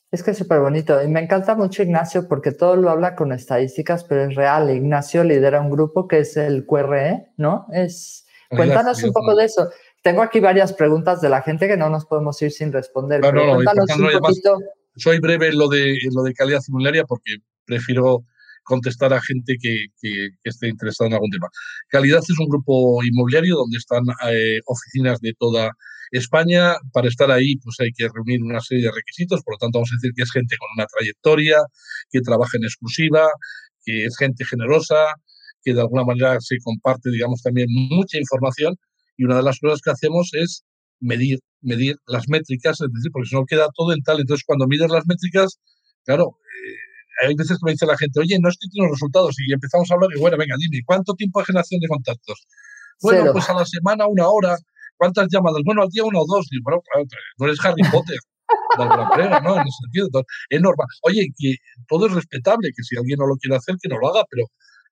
Es que es súper bonito. Y me encanta mucho Ignacio porque todo lo habla con estadísticas, pero es real. Ignacio lidera un grupo que es el QRE, ¿no? Es, cuéntanos un poco de eso. Tengo aquí varias preguntas de la gente que no nos podemos ir sin responder. pero cuéntanos un poquito. soy breve en lo de, lo de calidad inmobiliaria porque prefiero contestar a gente que, que, esté interesada en algún tema. Calidad es un grupo inmobiliario donde están eh, oficinas de toda España. Para estar ahí, pues hay que reunir una serie de requisitos. Por lo tanto, vamos a decir que es gente con una trayectoria, que trabaja en exclusiva, que es gente generosa, que de alguna manera se comparte, digamos, también mucha información. Y una de las cosas que hacemos es medir, medir las métricas, es decir, porque si no queda todo en tal. Entonces, cuando mides las métricas, claro, hay veces que me dice la gente, oye, no estoy teniendo resultados. Y empezamos a hablar y, bueno, venga, dime, ¿cuánto tiempo de generación de contactos? Bueno, pues a la semana una hora. ¿Cuántas llamadas? Bueno, al día uno o dos. Y, bueno, no eres Harry Potter. de alguna manera, ¿no? En ese sentido. es normal. Oye, que todo es respetable, que si alguien no lo quiere hacer, que no lo haga, pero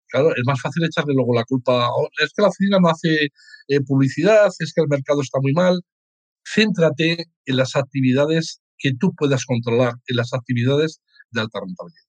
claro, es más fácil echarle luego la culpa. Es que la oficina no hace eh, publicidad, es que el mercado está muy mal. Céntrate en las actividades que tú puedas controlar, en las actividades de alta rentabilidad.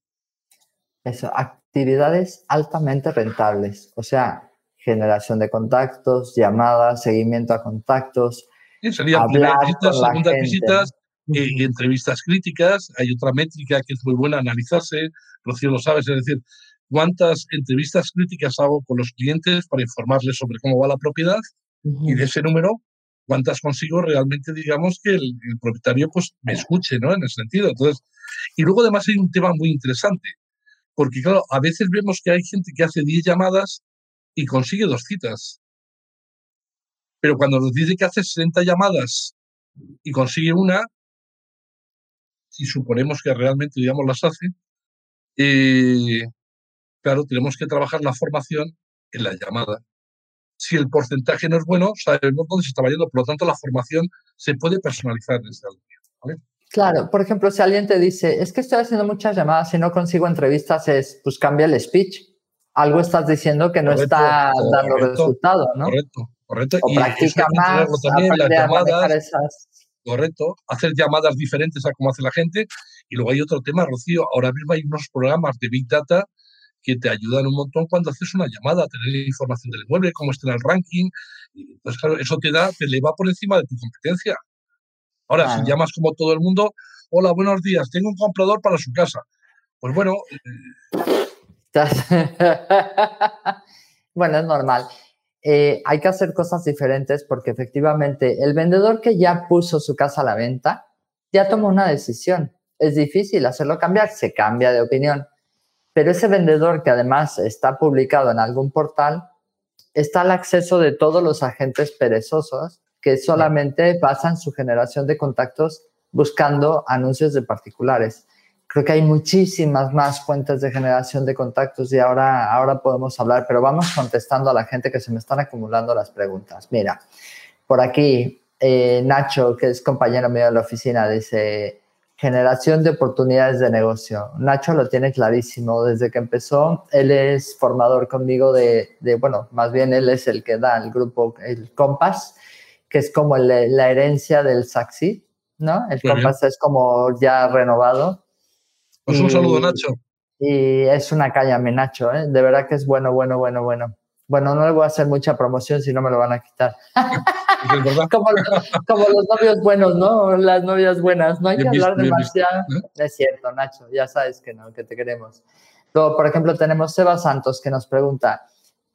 Eso, actividades altamente rentables, o sea, generación de contactos, llamadas, seguimiento a contactos. Sí, primeras visitas, segundas visitas, eh, entrevistas críticas. Hay otra métrica que es muy buena analizarse, Rocío lo sabes, es decir, cuántas entrevistas críticas hago con los clientes para informarles sobre cómo va la propiedad y de ese número, cuántas consigo realmente, digamos, que el, el, propietario pues me escuche, ¿no? En ese sentido. Entonces, y luego además hay un tema muy interesante porque claro, a veces vemos que hay gente que hace 10 llamadas y consigue dos citas. Pero cuando nos dice que hace 60 llamadas y consigue una, si suponemos que realmente, digamos, las hace, eh, claro, tenemos que trabajar la formación en la llamada. Si el porcentaje no es bueno, sabemos dónde se está vayendo, por lo tanto, la formación se puede personalizar en ese ¿vale? Claro, por ejemplo, si alguien te dice, es que estoy haciendo muchas llamadas y no consigo entrevistas, es pues cambia el speech. Algo estás diciendo que no está dando resultado, ¿no? Correcto, correcto. O practica más, también, las llamadas, esas... Correcto, hacer llamadas diferentes a cómo hace la gente. Y luego hay otro tema, Rocío, ahora mismo hay unos programas de Big Data que te ayudan un montón cuando haces una llamada, a tener información del inmueble, cómo está en el ranking. Entonces, claro, eso te da, te eleva por encima de tu competencia. Ahora, si llamas como todo el mundo, hola, buenos días, tengo un comprador para su casa. Pues bueno. bueno, es normal. Eh, hay que hacer cosas diferentes porque efectivamente el vendedor que ya puso su casa a la venta ya tomó una decisión. Es difícil hacerlo cambiar, se cambia de opinión. Pero ese vendedor que además está publicado en algún portal, está al acceso de todos los agentes perezosos que solamente basan su generación de contactos buscando anuncios de particulares. Creo que hay muchísimas más fuentes de generación de contactos y ahora, ahora podemos hablar, pero vamos contestando a la gente que se me están acumulando las preguntas. Mira, por aquí eh, Nacho, que es compañero mío de la oficina, dice, generación de oportunidades de negocio. Nacho lo tiene clarísimo desde que empezó. Él es formador conmigo de, bueno, más bien él es el que da el grupo, el Compass, que es como la herencia del Saxi, ¿no? El Compass es como ya renovado. Pues un saludo, Nacho. Y es una caña, mi Nacho, ¿eh? De verdad que es bueno, bueno, bueno, bueno. Bueno, no le voy a hacer mucha promoción si no me lo van a quitar. como, los novios buenos, ¿no? Las novias buenas. No hay que hablar demasiado. ¿eh? Es cierto, Nacho, ya sabes que no, que te queremos. Luego, por ejemplo, tenemos Seba Santos que nos pregunta,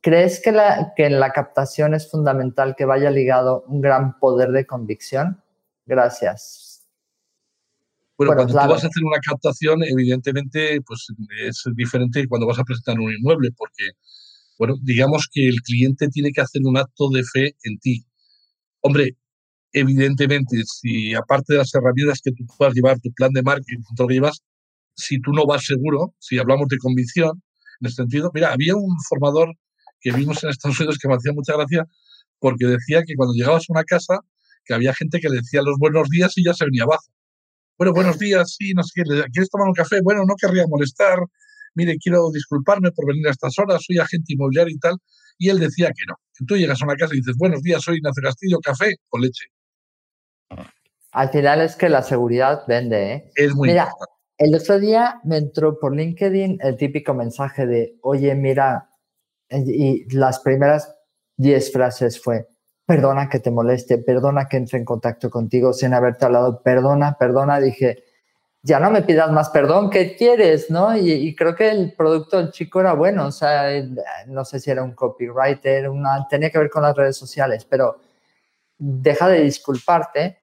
¿crees que, la, que en la captación es fundamental que vaya ligado un gran poder de convicción? Gracias. Bueno, cuando tú vas a hacer una captación, evidentemente, pues es diferente cuando vas a presentar un inmueble, porque bueno, digamos que el cliente tiene que hacer un acto de fe en ti. Hombre, evidentemente, si aparte de las herramientas que tú puedas llevar, tu plan de marketing, todo lo que llevas, si tú no vas seguro, si hablamos de convicción, en ese sentido, mira, había un formador que vimos en Estados Unidos que me hacía mucha gracia porque decía que cuando llegabas a una casa, que había gente que le decía los buenos días y ya se venía abajo. Bueno, buenos días, sí, no sé qué, ¿quieres tomar un café? Bueno, no querría molestar, mire, quiero disculparme por venir a estas horas, soy agente inmobiliario y tal. Y él decía que no. tú llegas a una casa y dices, buenos días, soy Ignacio Castillo, café o leche. Al final es que la seguridad vende, ¿eh? Es muy Mira, el otro día me entró por LinkedIn el típico mensaje de, oye, mira, y las primeras 10 frases fue, perdona que te moleste, perdona que entre en contacto contigo sin haberte hablado, perdona, perdona. Dije, ya no me pidas más perdón, ¿qué quieres? ¿no? Y, creo que el producto del chico era bueno, o sea, no sé si era un copywriter, tenía que ver con las redes sociales, pero deja de disculparte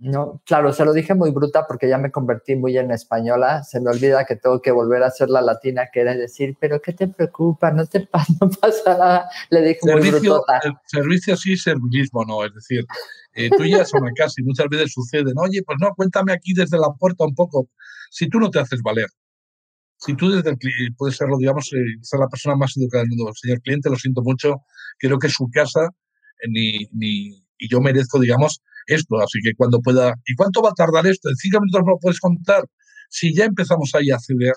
no, claro, se lo dije muy bruta porque ya me convertí muy en española. Se me olvida que tengo que volver a ser la latina, que era decir, pero ¿qué te preocupa? No te no pasa nada. Le dije muy brutota. Servicio sí, servilismo no. Es decir, eh, tú ya son casa y muchas veces sucede, oye, pues no, cuéntame aquí desde la puerta un poco. Si tú no te haces valer, si tú desde el puedes serlo, digamos, eh, ser la persona más educada del mundo, señor cliente, lo siento mucho, creo que su casa eh, ni, ni, y yo merezco, digamos, esto. Así que cuando pueda. ¿Y cuánto va a tardar esto? En cinco minutos no lo puedes contar. Si ya empezamos ahí a ceder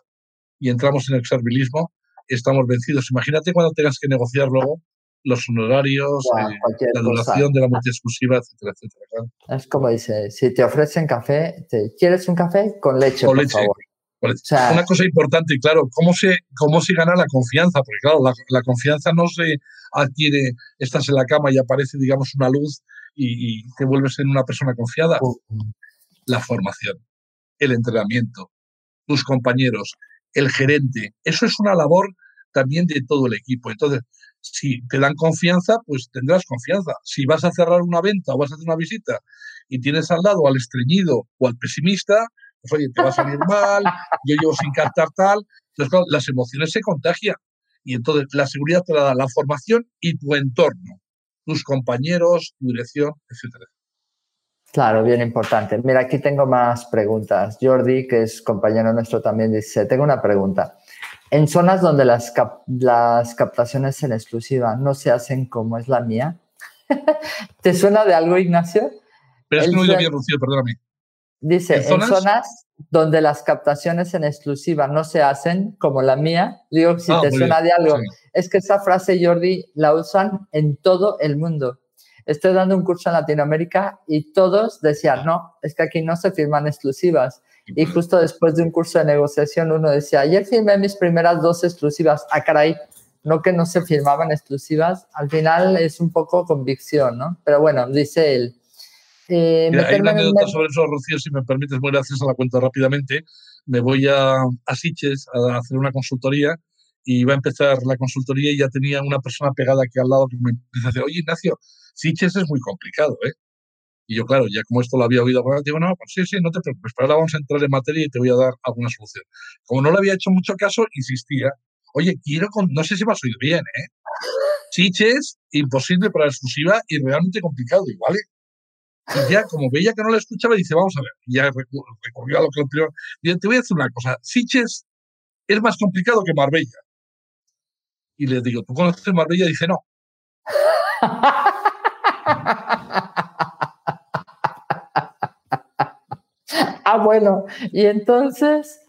y entramos en el servilismo, estamos vencidos. Imagínate cuando tengas que negociar luego los honorarios, eh, la duración de la multa exclusiva, etcétera, etcétera. Es como dice, si te ofrecen café, te, ¿quieres un café? Con leche, por favor. Una cosa importante, claro, ¿cómo se, cómo se gana la confianza? Porque claro, la, la, confianza no se adquiere, estás en la cama y aparece, digamos, una luz y, te vuelves en una persona confiada. La formación, el entrenamiento, tus compañeros, el gerente, eso es una labor también de todo el equipo. Entonces, si te dan confianza, pues tendrás confianza. Si vas a cerrar una venta o vas a hacer una visita y tienes al lado al estreñido o al pesimista, pues oye, te va a salir mal, yo llevo sin captar tal. Entonces, claro, las emociones se contagian. Y entonces la seguridad te la da la formación y tu entorno tus compañeros, tu dirección, etcétera. Claro, bien importante. Mira, aquí tengo más preguntas. Jordi, que es compañero nuestro también, dice, tengo una pregunta. En zonas donde las, las captaciones en exclusiva no se hacen como es la mía, ¿te suena de algo, Ignacio? Pero es que no oído bien, Rocío, perdóname. Dice, ¿En zonas? Donde las captaciones en exclusiva no se hacen, como la mía, digo, si ah, te suena de algo, es que esa frase, Jordi, la usan en todo el mundo. Estoy dando un curso en Latinoamérica y todos decían, no, es que aquí no se firman exclusivas. Y justo después de un curso de negociación, uno decía, ayer firmé mis primeras dos exclusivas. Ah, caray, no que no se firmaban exclusivas. Al final es un poco convicción, ¿no? Pero bueno, dice él, eh, hay una anécdota sobre eso, Rocío, si me permites, muy gracias a la cuenta rápidamente. Me voy a, a Siches a hacer una consultoría y va a empezar la consultoría y ya tenía una persona pegada aquí al lado que me empieza a decir, oye Ignacio, Siches es muy complicado, ¿eh? Y yo, claro, ya como esto lo había oído, digo, no, pues sí, sí, no te preocupes, pero ahora vamos a entrar en materia y te voy a dar alguna solución. Como no le había hecho mucho caso, insistía, oye, quiero, con... no sé si me has oído bien, ¿eh? Siches, imposible para la exclusiva y realmente complicado, igual, ¿eh? Y ya, como veía que no la escuchaba, dice, vamos a ver. Y ya recurrió a lo que primero. Y te voy a decir una cosa. Siches es más complicado que Marbella. Y le digo, ¿tú conoces Marbella? Y dice, no. ah, bueno. Y entonces,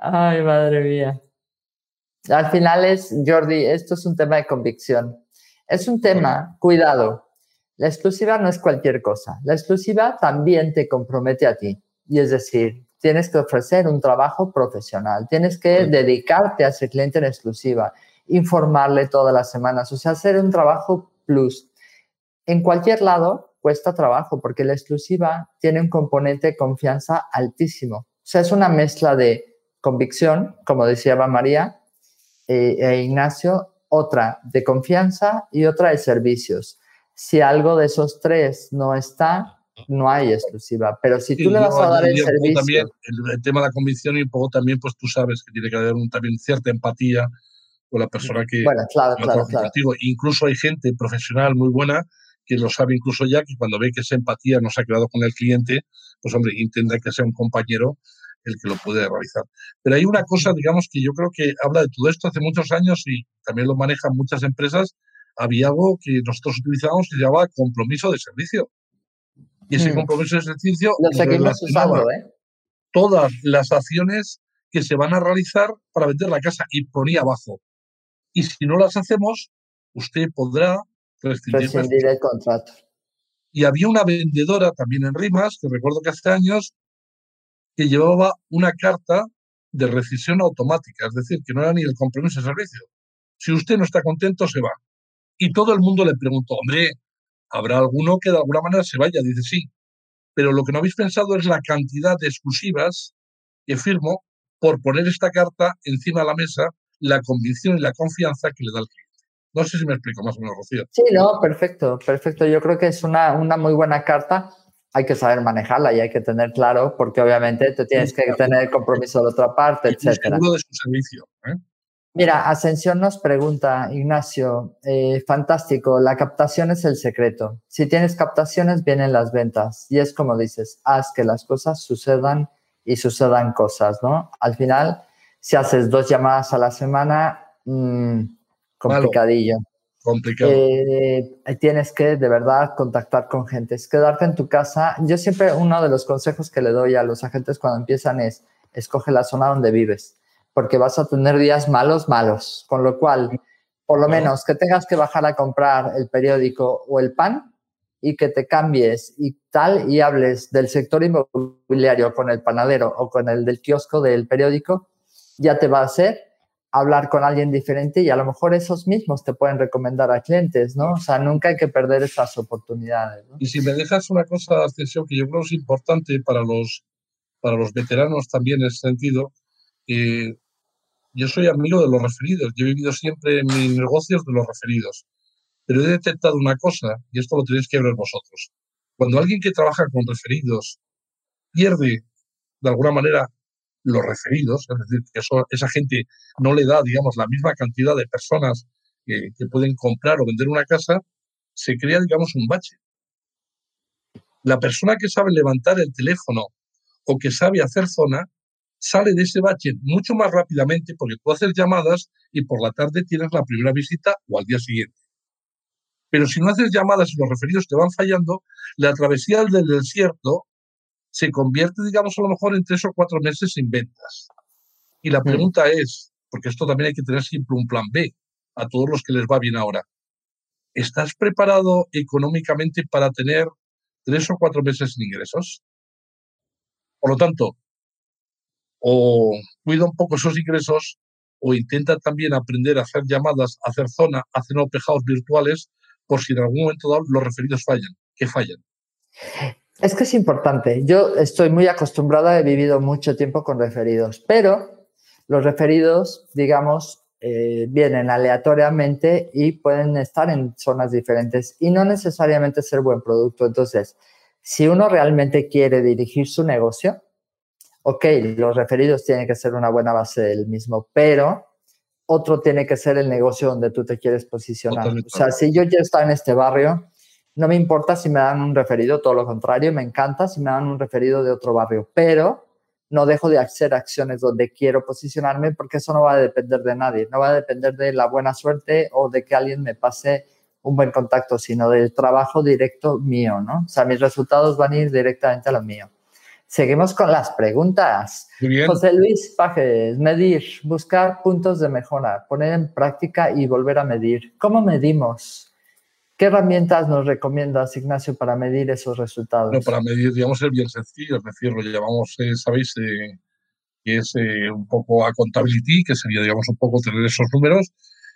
ay, madre mía. Al final es, Jordi, esto es un tema de convicción. Es un tema, cuidado, la exclusiva no es cualquier cosa. La exclusiva también te compromete a ti. Y es decir, tienes que ofrecer un trabajo profesional, tienes que dedicarte a ese cliente en exclusiva, informarle todas las semanas, o sea, hacer un trabajo plus. En cualquier lado cuesta trabajo porque la exclusiva tiene un componente de confianza altísimo. O sea, es una mezcla de convicción, como decía María eh, e Ignacio, otra de confianza y otra de servicios. Si algo de esos tres no está, no hay exclusiva. Pero si tú le vas a dar el servicio... También el, tema de la convicción y un poco también, pues tú sabes que tiene que haber un, también cierta empatía con la persona que... Bueno, claro, claro, claro. Incluso hay gente profesional muy buena que lo sabe incluso ya, que cuando ve que esa empatía no se ha quedado con el cliente, pues hombre, intenta que sea un compañero el que lo puede realizar. Pero hay una cosa, digamos, que yo creo que habla de todo esto hace muchos años y también lo manejan muchas empresas. Había algo que nosotros utilizábamos que se llamaba compromiso de servicio. Y ese mm. compromiso de servicio usando, ¿eh? todas las acciones que se van a realizar para vender la casa y ponía abajo. Y si no las hacemos, usted podrá rescindir el contrato. Y había una vendedora también en Rimas, que recuerdo que hace años que llevaba una carta de rescisión automática, es decir, que no era ni el compromiso de servicio. Si usted no está contento, se va. Y todo el mundo le preguntó, hombre, ¿habrá alguno que de alguna manera se vaya? Dice, sí. Pero lo que no habéis pensado es la cantidad de exclusivas que firmo por poner esta carta encima de la mesa, la convicción y la confianza que le da el cliente. No sé si me explico más o menos, Rocío. Sí, no, perfecto, perfecto. Yo creo que es una, una muy buena carta hay que saber manejarla y hay que tener claro, porque obviamente te tienes que tener el compromiso de la otra parte, etcétera. de su servicio. ¿eh? Mira, Ascensión nos pregunta, Ignacio, eh, fantástico, la captación es el secreto. Si tienes captaciones, vienen las ventas. Y es como dices, haz que las cosas sucedan y sucedan cosas, ¿no? Al final, si haces dos llamadas a la semana, mmm, complicadillo complicado. Eh, tienes que de verdad contactar con gente, es quedarte en tu casa. Yo siempre uno de los consejos que le doy a los agentes cuando empiezan es, escoge la zona donde vives, porque vas a tener días malos, malos, con lo cual, por lo menos que tengas que bajar a comprar el periódico o el pan y que te cambies y tal y hables del sector inmobiliario con el panadero o con el del kiosco del periódico, ya te va a hacer hablar con alguien diferente y a lo mejor esos mismos te pueden recomendar a clientes, ¿no? O sea, nunca hay que perder esas oportunidades. Y si me dejas una cosa, Ascensión, que yo creo es importante para los, para los veteranos también en ese sentido, eh, yo soy amigo de los referidos, yo he vivido siempre en mis negocios de los referidos, pero he detectado una cosa, y esto lo tenéis que ver vosotros. Cuando alguien que trabaja con referidos pierde de alguna manera los referidos, es decir, que esa gente no le da, digamos, la misma cantidad de personas que, pueden comprar o vender una casa, se crea, digamos, un bache. La persona que sabe levantar el teléfono o que sabe hacer zona, sale de ese bache mucho más rápidamente porque tú haces llamadas y por la tarde tienes la primera visita o al día siguiente. Pero si no haces llamadas y los referidos te van fallando, la travesía del desierto se convierte, digamos, a lo mejor en tres o cuatro meses sin ventas. Y la mm. pregunta es, porque esto también hay que tener siempre un plan B a todos los que les va bien ahora. ¿Estás preparado económicamente para tener tres o cuatro meses sin ingresos? Por lo tanto, o cuida un poco esos ingresos o intenta también aprender a hacer llamadas, a hacer zona, a hacer pejados virtuales, por si en algún momento dado los referidos fallan, que fallan. Es que es importante. Yo estoy muy acostumbrada, he vivido mucho tiempo con referidos, pero los referidos, digamos, eh, vienen aleatoriamente y pueden estar en zonas diferentes y no necesariamente ser buen producto. Entonces, si uno realmente quiere dirigir su negocio, ok, los referidos tienen que ser una buena base del mismo, pero otro tiene que ser el negocio donde tú te quieres posicionar. O sea, si yo ya estoy en este barrio, No me importa si me dan un referido, todo lo contrario, me encanta si me dan un referido de otro barrio, pero no dejo de hacer acciones donde quiero posicionarme porque eso no va a depender de nadie, no va a depender de la buena suerte o de que alguien me pase un buen contacto, sino del trabajo directo mío, ¿no? O sea, mis resultados van a ir directamente a lo mío. Seguimos con las preguntas. José Luis Pajes, medir, buscar puntos de mejora, poner en práctica y volver a medir. ¿Cómo medimos? ¿Qué herramientas nos recomiendas, Ignacio, para medir esos resultados? Bueno, para medir, digamos, es bien sencillo, es decir, lo llamamos, eh, sabéis, eh, que es eh, un poco accountability, que sería, digamos, un poco tener esos números,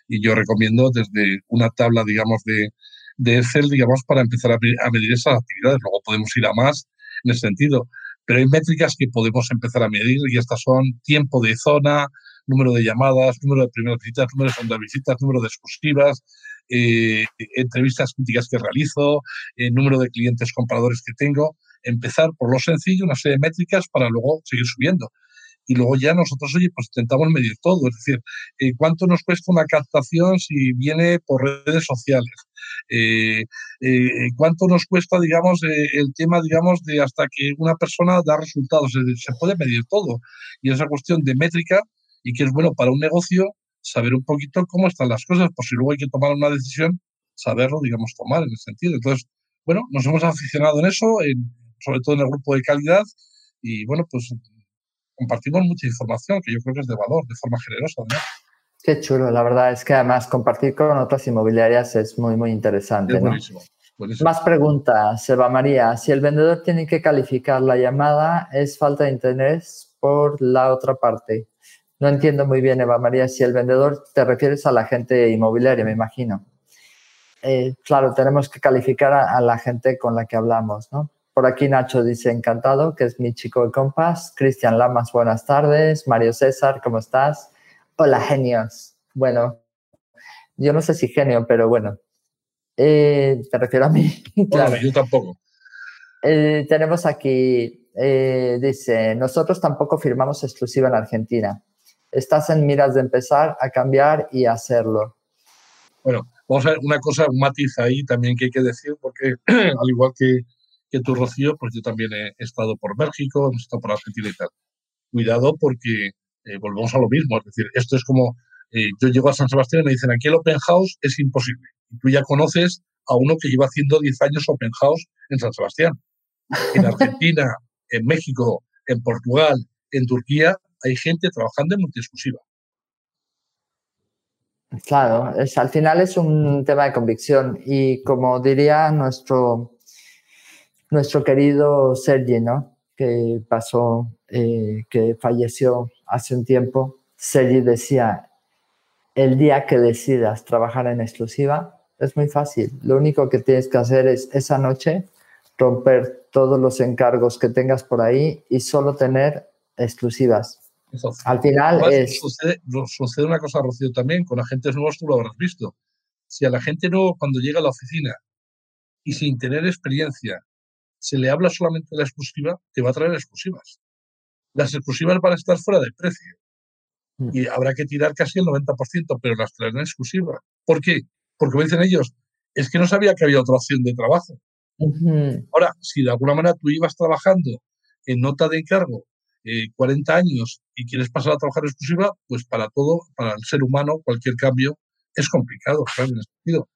y yo recomiendo desde una tabla, digamos, de, de Excel, digamos, para empezar a, medir esas actividades. Luego podemos ir a más en ese sentido. Pero hay métricas que podemos empezar a medir y estas son tiempo de zona, número de llamadas, número de primeras visitas, número de segundas visitas, número de exclusivas, eh, entrevistas críticas que realizo, eh, número de clientes compradores que tengo. Empezar por lo sencillo, una serie de métricas para luego seguir subiendo. Y luego ya nosotros, oye, pues intentamos medir todo. Es decir, eh, ¿cuánto nos cuesta una captación si viene por redes sociales? ¿Cuánto nos cuesta, digamos, el tema, digamos, de hasta que una persona da resultados? se puede medir todo. Y esa cuestión de métrica y que es bueno para un negocio saber un poquito cómo están las cosas, por si luego hay que tomar una decisión, saberlo, digamos, tomar en ese sentido. Entonces, bueno, nos hemos aficionado en eso, sobre todo en el grupo de calidad, y bueno, pues compartimos mucha información que yo creo que es de valor, de forma generosa. Qué chulo, la verdad es que además compartir con otras inmobiliarias es muy, muy interesante. buenísimo, Más preguntas, Eva María. Si el vendedor tiene que calificar la llamada, ¿es falta de interés por la otra parte? No entiendo muy bien, Eva María, si el vendedor te refieres a la gente inmobiliaria, me imagino. Eh, claro, tenemos que calificar a, la gente con la que hablamos, ¿no? Por aquí Nacho dice encantado, que es mi chico de compas. Cristian Lamas, buenas tardes. Mario César, ¿cómo estás? Hola, genios. Bueno, yo no sé si genio, pero bueno. Eh, te refiero a mí. claro. yo tampoco. Eh, tenemos aquí, dice, nosotros tampoco firmamos exclusiva en Argentina estás en miras de empezar a cambiar y hacerlo. Bueno, vamos a ver una cosa, un matiz ahí también que hay que decir, porque al igual que, que tú, Rocío, pues yo también he estado por México, hemos estado por Argentina y tal. Cuidado porque eh, volvemos a lo mismo, es decir, esto es como, eh, yo llego a San Sebastián y me dicen, aquí el open house es imposible. Y tú ya conoces a uno que lleva haciendo 10 años open house en San Sebastián. En Argentina, en México, en Portugal, en Turquía, hay gente trabajando en multi-exclusiva. Claro, es, al final es un tema de convicción y como diría nuestro, nuestro querido Sergi, ¿no? que pasó, eh, que falleció hace un tiempo, Sergi decía, el día que decidas trabajar en exclusiva es muy fácil, lo único que tienes que hacer es esa noche romper todos los encargos que tengas por ahí y solo tener exclusivas. Al final es... Sucede, una cosa, Rocío, también, con agentes nuevos tú lo habrás visto. Si a la gente nuevo cuando llega a la oficina y sin tener experiencia se le habla solamente de la exclusiva, te va a traer exclusivas. Las exclusivas van a estar fuera de precio mm. y habrá que tirar casi el 90%, pero las traerán exclusivas. ¿Por qué? Porque me dicen ellos, es que no sabía que había otra opción de trabajo. Ahora, si de alguna manera tú ibas trabajando en nota de encargo 40 eh, años y quieres pasar a trabajar exclusiva, pues para todo, para el ser humano, cualquier cambio es complicado, ¿sabes? En ese sentido.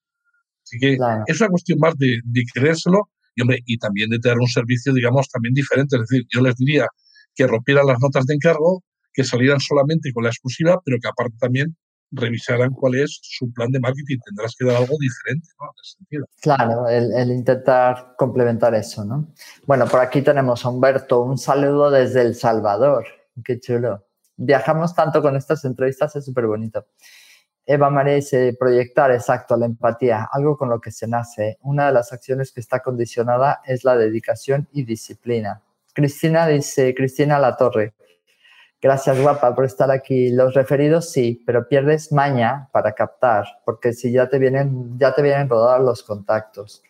Así que es una cuestión más de, de creérselo y, hombre, y también de tener un servicio, digamos, también diferente. Es decir, yo les diría que rompieran las notas de encargo, que salieran solamente con la exclusiva, pero que aparte también revisarán cuál es su plan de marketing. Tendrás que dar algo diferente, ¿no? En sentido. Claro, el, intentar complementar eso, ¿no? Bueno, por aquí tenemos a Humberto. Un saludo desde El Salvador. Qué chulo. Viajamos tanto con estas entrevistas, es súper bonito. Eva María dice, proyectar, exacto, la empatía, algo con lo que se nace. Una de las acciones que está condicionada es la dedicación y disciplina. Cristina dice, Cristina La Torre, Gracias, guapa, por estar aquí. Los referidos sí, pero pierdes maña para captar, porque si ya te vienen, ya te vienen rodados los contactos.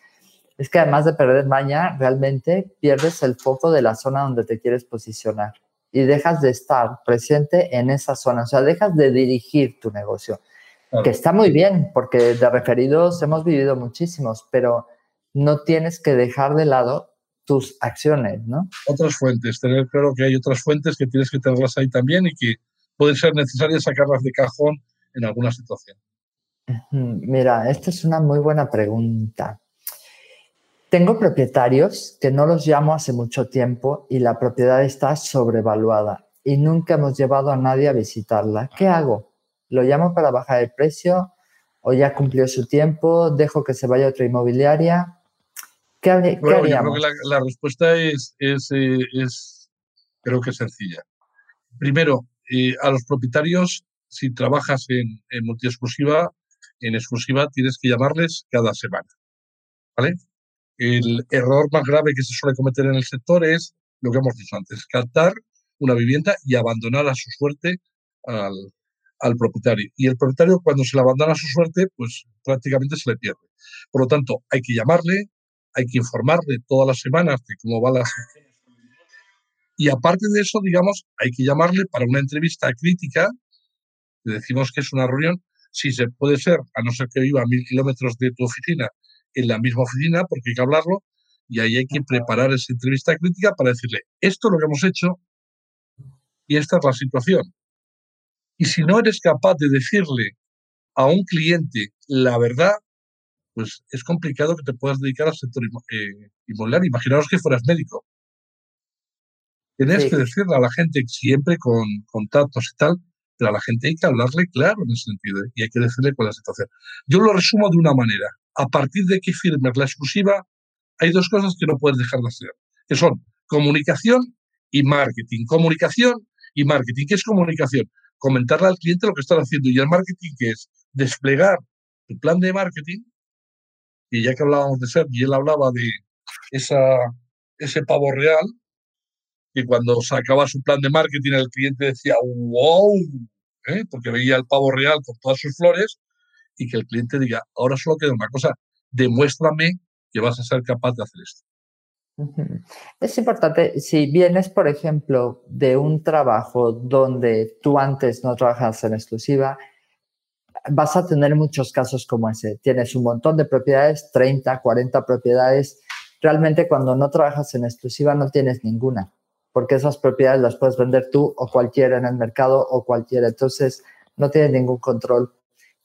Es que además de perder maña, realmente pierdes el foco de la zona donde te quieres posicionar y dejas de estar presente en esa zona, o sea, dejas de dirigir tu negocio, que está muy bien, porque de referidos hemos vivido muchísimos, pero no tienes que dejar de lado tus acciones, ¿no? Otras fuentes, tener claro que hay otras fuentes que tienes que tenerlas ahí también y que pueden ser necesarias sacarlas de cajón en alguna situación. Mira, esta es una muy buena pregunta. Tengo propietarios que no los llamo hace mucho tiempo y la propiedad está sobrevaluada y nunca hemos llevado a nadie a visitarla. ¿Qué hago? ¿Lo llamo para bajar el precio o ya cumplió su tiempo? ¿Dejo que se vaya a otra inmobiliaria? ¿Qué, haríamos? la, respuesta es, es, eh, es, creo que sencilla. Primero, eh, a los propietarios, si trabajas en, en multiexclusiva, en exclusiva tienes que llamarles cada semana. ¿Vale? El error más grave que se suele cometer en el sector es lo que hemos dicho antes, captar una vivienda y abandonar a su suerte al, al propietario. Y el propietario cuando se le abandona a su suerte, pues prácticamente se le pierde. Por lo tanto, hay que llamarle, hay que informarle todas las semanas de cómo va la y aparte de eso, digamos, hay que llamarle para una entrevista crítica, le decimos que es una reunión, si se puede ser, a no ser que viva a mil kilómetros de tu oficina, en la misma oficina, porque hay que hablarlo, y ahí hay que preparar esa entrevista crítica para decirle, esto es lo que hemos hecho y esta es la situación. Y si no eres capaz de decirle a un cliente la verdad, pues es complicado que te puedas dedicar al sector eh, inmobiliario. Imaginaos que fueras médico. Tienes que decirle a la gente siempre con contactos y tal, pero a la gente hay que hablarle claro en ese sentido ¿eh? y hay que decirle cuál es la situación. Yo lo resumo de una manera a partir de que firmes la exclusiva, hay dos cosas que no puedes dejar de hacer, que son comunicación y marketing. Comunicación y marketing. ¿Qué es comunicación? Comentarle al cliente lo que están haciendo. Y el marketing, que es desplegar tu plan de marketing, y ya que hablábamos de ser, y él hablaba de esa, ese pavo real, que cuando sacaba su plan de marketing el cliente decía, wow, ¿eh? porque veía el pavo real con todas sus flores, y que el cliente diga, ahora solo queda una cosa, demuéstrame que vas a ser capaz de hacer esto. Es importante, si vienes, por ejemplo, de un trabajo donde tú antes no trabajas en exclusiva, vas a tener muchos casos como ese. Tienes un montón de propiedades, 30, 40 propiedades. Realmente cuando no trabajas en exclusiva no tienes ninguna, porque esas propiedades las puedes vender tú o cualquiera en el mercado o cualquiera. Entonces no tienes ningún control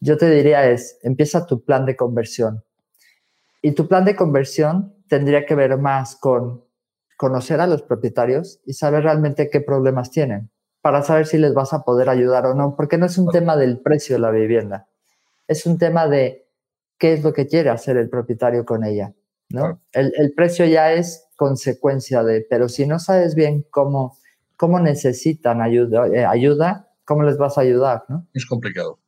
yo te diría es, empieza tu plan de conversión. Y tu plan de conversión tendría que ver más con conocer a los propietarios y saber realmente qué problemas tienen para saber si les vas a poder ayudar o no, porque no es un tema del precio de la vivienda, es un tema de qué es lo que quiere hacer el propietario con ella. ¿no? El, precio ya es consecuencia de, pero si no sabes bien cómo, cómo necesitan ayuda, eh, ayuda, ¿cómo les vas a ayudar? ¿no? Es complicado.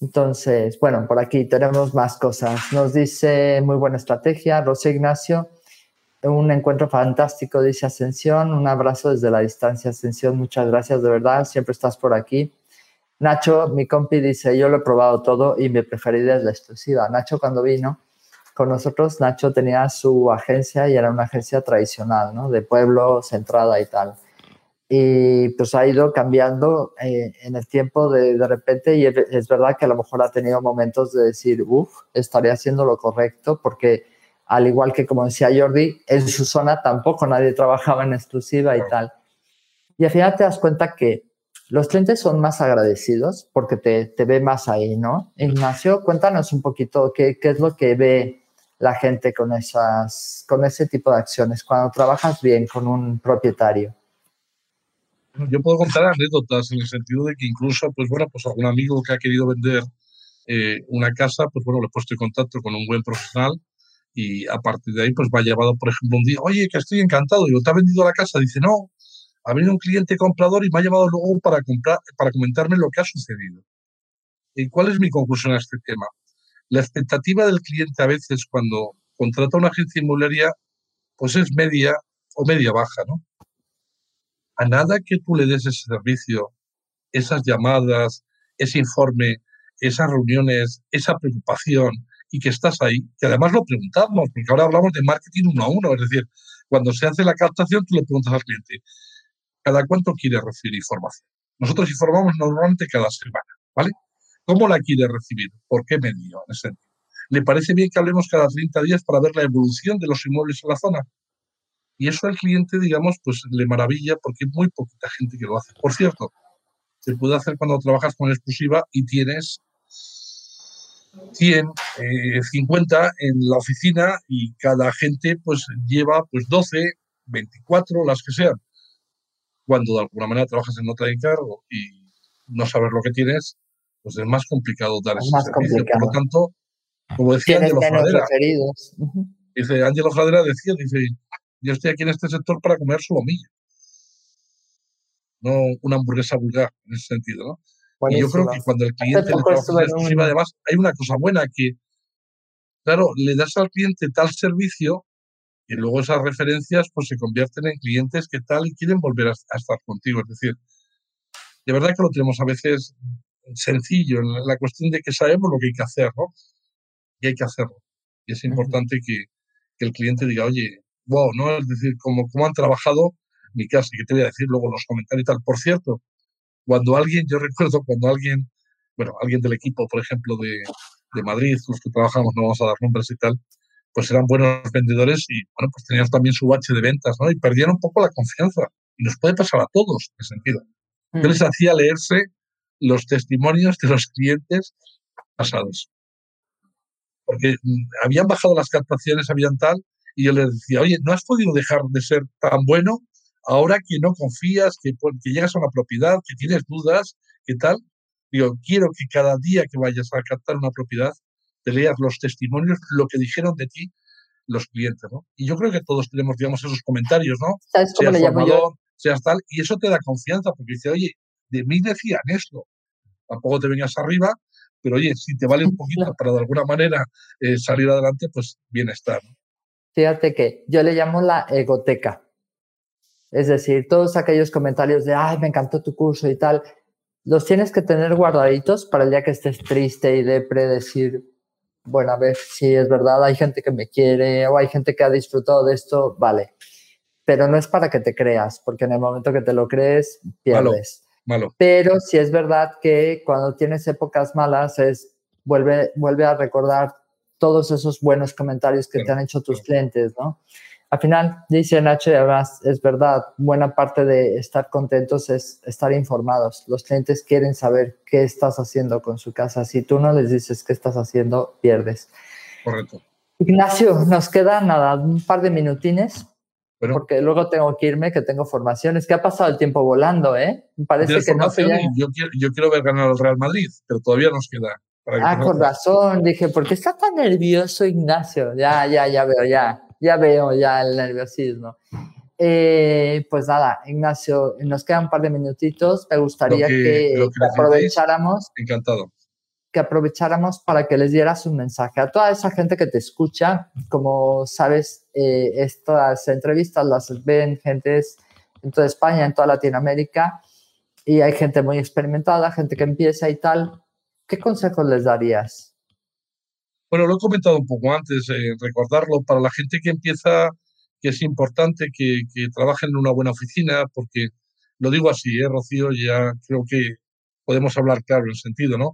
Entonces, bueno, por aquí tenemos más cosas. Nos dice muy buena estrategia, Rosé Ignacio. Un encuentro fantástico, dice Ascensión. Un abrazo desde la distancia, Ascensión. Muchas gracias, de verdad. Siempre estás por aquí. Nacho, mi compi, dice: Yo lo he probado todo y mi preferida es la exclusiva. Nacho, cuando vino con nosotros, Nacho tenía su agencia y era una agencia tradicional, ¿no? De pueblo, centrada y tal y pues ha ido cambiando eh, en el tiempo de, de repente y es verdad que a lo mejor ha tenido momentos de decir, uff, estaré haciendo lo correcto porque al igual que como decía Jordi, en su zona tampoco nadie trabajaba en exclusiva y tal. Y al final te das cuenta que los clientes son más agradecidos porque te, te ve más ahí, ¿no? Ignacio, cuéntanos un poquito qué, qué es lo que ve la gente con, esas, con ese tipo de acciones cuando trabajas bien con un propietario. Yo puedo contar anécdotas en el sentido de que incluso, pues bueno, pues algún amigo que ha querido vender eh, una casa, pues bueno, le he puesto en contacto con un buen profesional y a partir de ahí, pues me ha llevado, por ejemplo, un día, oye, que estoy encantado, digo, ¿te ha vendido la casa? Dice, no, ha venido un cliente comprador y me ha llevado luego para, comprar, para comentarme lo que ha sucedido. ¿Y cuál es mi conclusión a este tema? La expectativa del cliente a veces cuando contrata una agencia inmobiliaria, pues es media o media baja, ¿no? A nada que tú le des ese servicio, esas llamadas, ese informe, esas reuniones, esa preocupación y que estás ahí, que además lo preguntamos, porque ahora hablamos de marketing uno a uno, es decir, cuando se hace la captación tú le preguntas al cliente, ¿cada cuánto quiere recibir información? Nosotros informamos normalmente cada semana, ¿vale? ¿Cómo la quiere recibir? ¿Por qué medio? Le parece bien que hablemos cada 30 días para ver la evolución de los inmuebles en la zona. Y eso al cliente, digamos, pues le maravilla porque hay muy poquita gente que lo hace. Por cierto, se puede hacer cuando trabajas con exclusiva y tienes 100, 50 eh, en la oficina y cada gente pues lleva pues 12, 24, las que sean. Cuando de alguna manera trabajas en nota de encargo y no sabes lo que tienes, pues es más complicado dar ese servicio. Por lo tanto, como decía Ángelo Fradera, dice Ángelo Fradera decía, dice, yo estoy aquí en este sector para comer solo mío no una hamburguesa vulgar en ese sentido, ¿no? Y yo creo que cuando el cliente le trabaja exclusiva, además, hay una cosa buena que, claro, le das al cliente tal servicio y luego esas referencias pues se convierten en clientes que tal y quieren volver a, estar contigo. Es decir, de verdad que lo tenemos a veces sencillo en la cuestión de que sabemos lo que hay que hacer, ¿no? Y hay que hacerlo. Y es importante que, que, el cliente diga, oye, wow, ¿no? Es decir, como, como han trabajado mi casa, que te voy a decir luego los comentarios y tal. Por cierto, cuando alguien, yo recuerdo cuando alguien, bueno, alguien del equipo, por ejemplo, de, de Madrid, los que trabajamos, no vamos a dar nombres y tal, pues eran buenos vendedores y, bueno, pues tenían también su bache de ventas, ¿no? Y perdían un poco la confianza. Y nos puede pasar a todos, en ese sentido. Yo les mm. hacía leerse los testimonios de los clientes pasados. Porque mm, habían bajado las captaciones, habían tal, y yo les decía, oye, ¿no has podido dejar de ser tan bueno Ahora que no confías, que, que llegas a una propiedad, que tienes dudas, ¿qué tal? Digo, quiero que cada día que vayas a captar una propiedad, te leas los testimonios, lo que dijeron de ti los clientes, ¿no? Y yo creo que todos tenemos, digamos, esos comentarios, ¿no? ¿Sabes cómo seas formador, seas tal, y eso te da confianza, porque dice, oye, de mí decían esto, tampoco te vengas arriba, pero oye, si te vale un poquito para de alguna manera eh, salir adelante, pues bienestar. ¿no? Fíjate que yo le llamo la egoteca. Es decir, todos aquellos comentarios de, ay, me encantó tu curso y tal, los tienes que tener guardaditos para el día que estés triste y de predecir, bueno, a ver si es verdad, hay gente que me quiere o hay gente que ha disfrutado de esto, vale. Pero no es para que te creas, porque en el momento que te lo crees, pierdes. Malo, Pero si es verdad que cuando tienes épocas malas, es vuelve, vuelve a recordar todos esos buenos comentarios que te han hecho tus clientes, ¿no? Al final, dice Nacho, y además es verdad, buena parte de estar contentos es estar informados. Los clientes quieren saber qué estás haciendo con su casa. Si tú no les dices qué estás haciendo, pierdes. Correcto. Ignacio, nos queda nada, un par de minutines. porque luego tengo que irme, que tengo formaciones. Que ha pasado el tiempo volando, ¿eh? Parece que no. Yo, quiero, yo quiero ver ganar al Real Madrid, pero todavía nos queda. Ah, con razón. Dije, ¿por qué está tan nervioso Ignacio? Ya, ya, ya veo, ya ya veo ya el nerviosismo. Eh, pues nada, Ignacio, nos quedan un par de minutitos. Me gustaría que, aprovecháramos. Encantado. Que aprovecháramos para que les dieras un mensaje a toda esa gente que te escucha. Como sabes, eh, estas entrevistas las ven gentes en toda España, en toda Latinoamérica, y hay gente muy experimentada, gente que empieza y tal. ¿Qué consejos les darías? Bueno, lo he comentado un poco antes, eh, recordarlo para la gente que empieza, que es importante que, que trabajen en una buena oficina, porque lo digo así, ¿eh, Rocío? Ya creo que podemos hablar claro en el sentido, ¿no?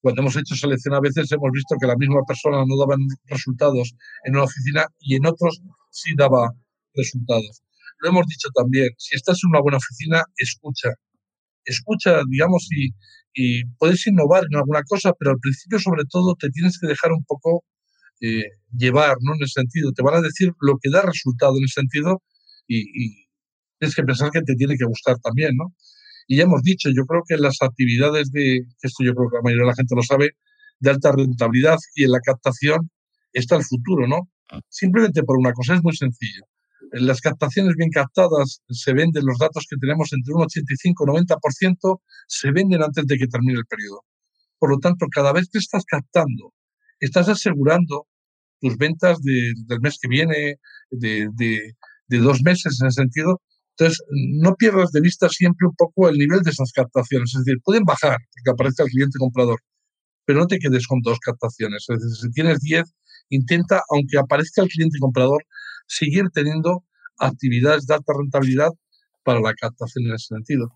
Cuando hemos hecho selección a veces hemos visto que la misma persona no daba resultados en una oficina y en otros sí daba resultados. Lo hemos dicho también, si estás en una buena oficina, escucha. Escucha, digamos, y, y puedes innovar en alguna cosa, pero al principio sobre todo te tienes que dejar un poco eh, llevar, ¿no? En ese sentido, te van a decir lo que da resultado en ese sentido y, tienes que pensar que te tiene que gustar también, ¿no? Y ya hemos dicho, yo creo que las actividades de, esto yo creo que la mayoría de la gente lo sabe, de alta rentabilidad y en la captación está el futuro, ¿no? Simplemente por una cosa, es muy sencillo las captaciones bien captadas se venden, los datos que tenemos entre un 85 y 90% se venden antes de que termine el periodo. Por lo tanto, cada vez que estás captando, estás asegurando tus ventas del mes que viene, de, de, dos meses en ese sentido. Entonces, no pierdas de vista siempre un poco el nivel de esas captaciones. Es decir, pueden bajar porque aparece el cliente comprador, pero no te quedes con dos captaciones. Es decir, si tienes 10, intenta, aunque aparezca el cliente comprador, seguir teniendo actividades de alta rentabilidad para la captación en ese sentido.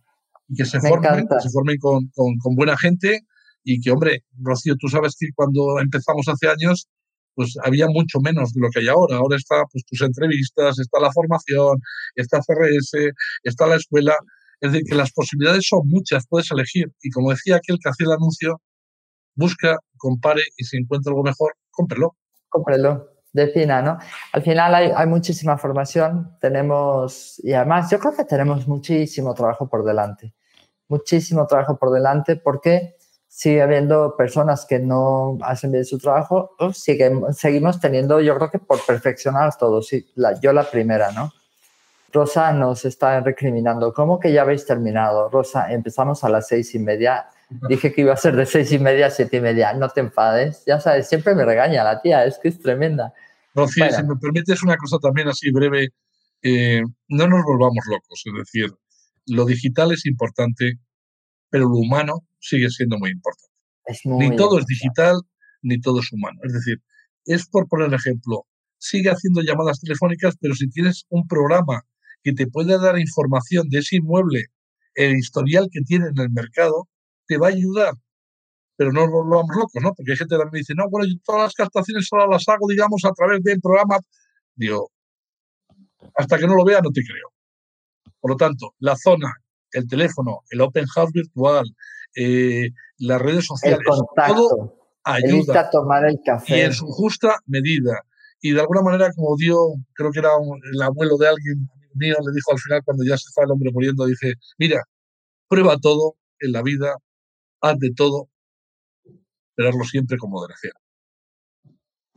Y que se formen, se formen con, con, buena gente y que, hombre, Rocío, tú sabes que cuando empezamos hace años pues había mucho menos de lo que hay ahora. Ahora está pues tus entrevistas, está la formación, está CRS, está la escuela. Es decir, que las posibilidades son muchas, puedes elegir. Y como decía aquel que hacía el anuncio, busca, compare y si encuentra algo mejor, cómprelo. Cómprelo, defina, ¿no? Al final hay, muchísima formación, tenemos, y además yo creo que tenemos muchísimo trabajo por delante. Muchísimo trabajo por delante porque sigue habiendo personas que no hacen bien su trabajo, o seguimos teniendo, yo creo que por perfeccionar todos, sí, la, yo la primera, ¿no? Rosa nos está recriminando, ¿cómo que ya habéis terminado? Rosa, empezamos a las seis y media, dije que iba a ser de seis y media a siete y media, no te enfades, ya sabes, siempre me regaña la tía, es que es tremenda. Rocío, si me permites una cosa también así breve, eh, no nos volvamos locos, es decir, lo digital es importante, pero lo humano sigue siendo muy importante. ni todo es digital, ni todo es humano. Es decir, es por poner ejemplo, sigue haciendo llamadas telefónicas, pero si tienes un programa que te puede dar información de ese inmueble, el historial que tiene en el mercado, te va a ayudar. Pero no nos volvamos locos, ¿no? Porque hay gente que también dice, no, bueno, yo todas las captaciones solo las hago, digamos, a través del programa. Digo, hasta que no lo vea, no te creo. Por lo tanto, la zona el teléfono, el open house virtual, eh, las redes sociales, todo ayuda. a tomar el café. Y en su justa medida. Y de alguna manera, como dio, creo que era el abuelo de alguien mío, le dijo al final, cuando ya se estaba el hombre muriendo, dije, mira, prueba todo en la vida, de todo, hazlo siempre con moderación.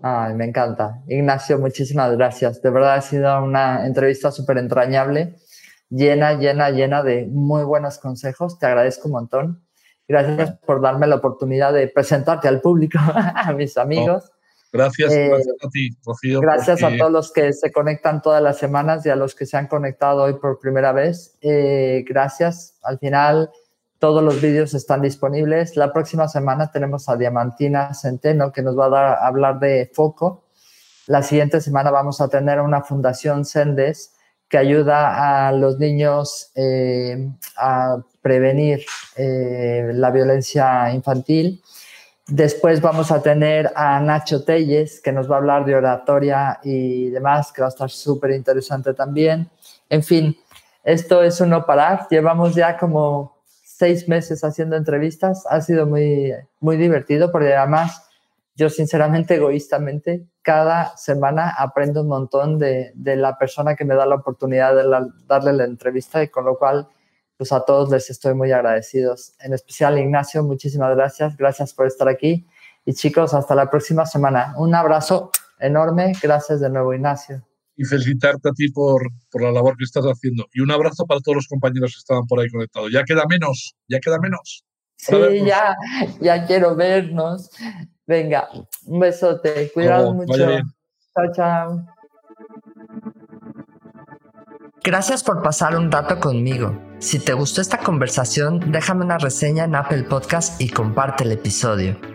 Ay, me encanta. Ignacio, muchísimas gracias. De verdad ha sido una entrevista súper entrañable llena, llena, llena de muy buenos consejos. Te agradezco un montón. Gracias por darme la oportunidad de presentarte al público, a mis amigos. gracias, eh, gracias a ti, Rocío. Gracias a todos los que se conectan todas las semanas y a los que se han conectado hoy por primera vez. Eh, gracias. Al final, todos los vídeos están disponibles. La próxima semana tenemos a Diamantina Centeno que nos va a hablar de foco. La siguiente semana vamos a tener una fundación Sendes que ayuda a los niños eh, a prevenir eh, la violencia infantil. Después vamos a tener a Nacho Telles, que nos va a hablar de oratoria y demás, que va a estar súper interesante también. En fin, esto es un no parar. Llevamos ya como seis meses haciendo entrevistas. Ha sido muy, muy divertido porque además yo sinceramente, egoístamente, cada semana aprendo un montón de, la persona que me da la oportunidad de darle la entrevista y con lo cual, pues a todos les estoy muy agradecidos. En especial, Ignacio, muchísimas gracias. Gracias por estar aquí. Y chicos, hasta la próxima semana. Un abrazo enorme. Gracias de nuevo, Ignacio. Y felicitarte a ti por, por la labor que estás haciendo. Y un abrazo para todos los compañeros que estaban por ahí conectados. Ya queda menos, ya queda menos. Sí, ya, ya quiero vernos. Venga, un besote, cuidado mucho. Chao, chao. Gracias por pasar un rato conmigo. Si te gustó esta conversación, déjame una reseña en Apple Podcast y comparte el episodio.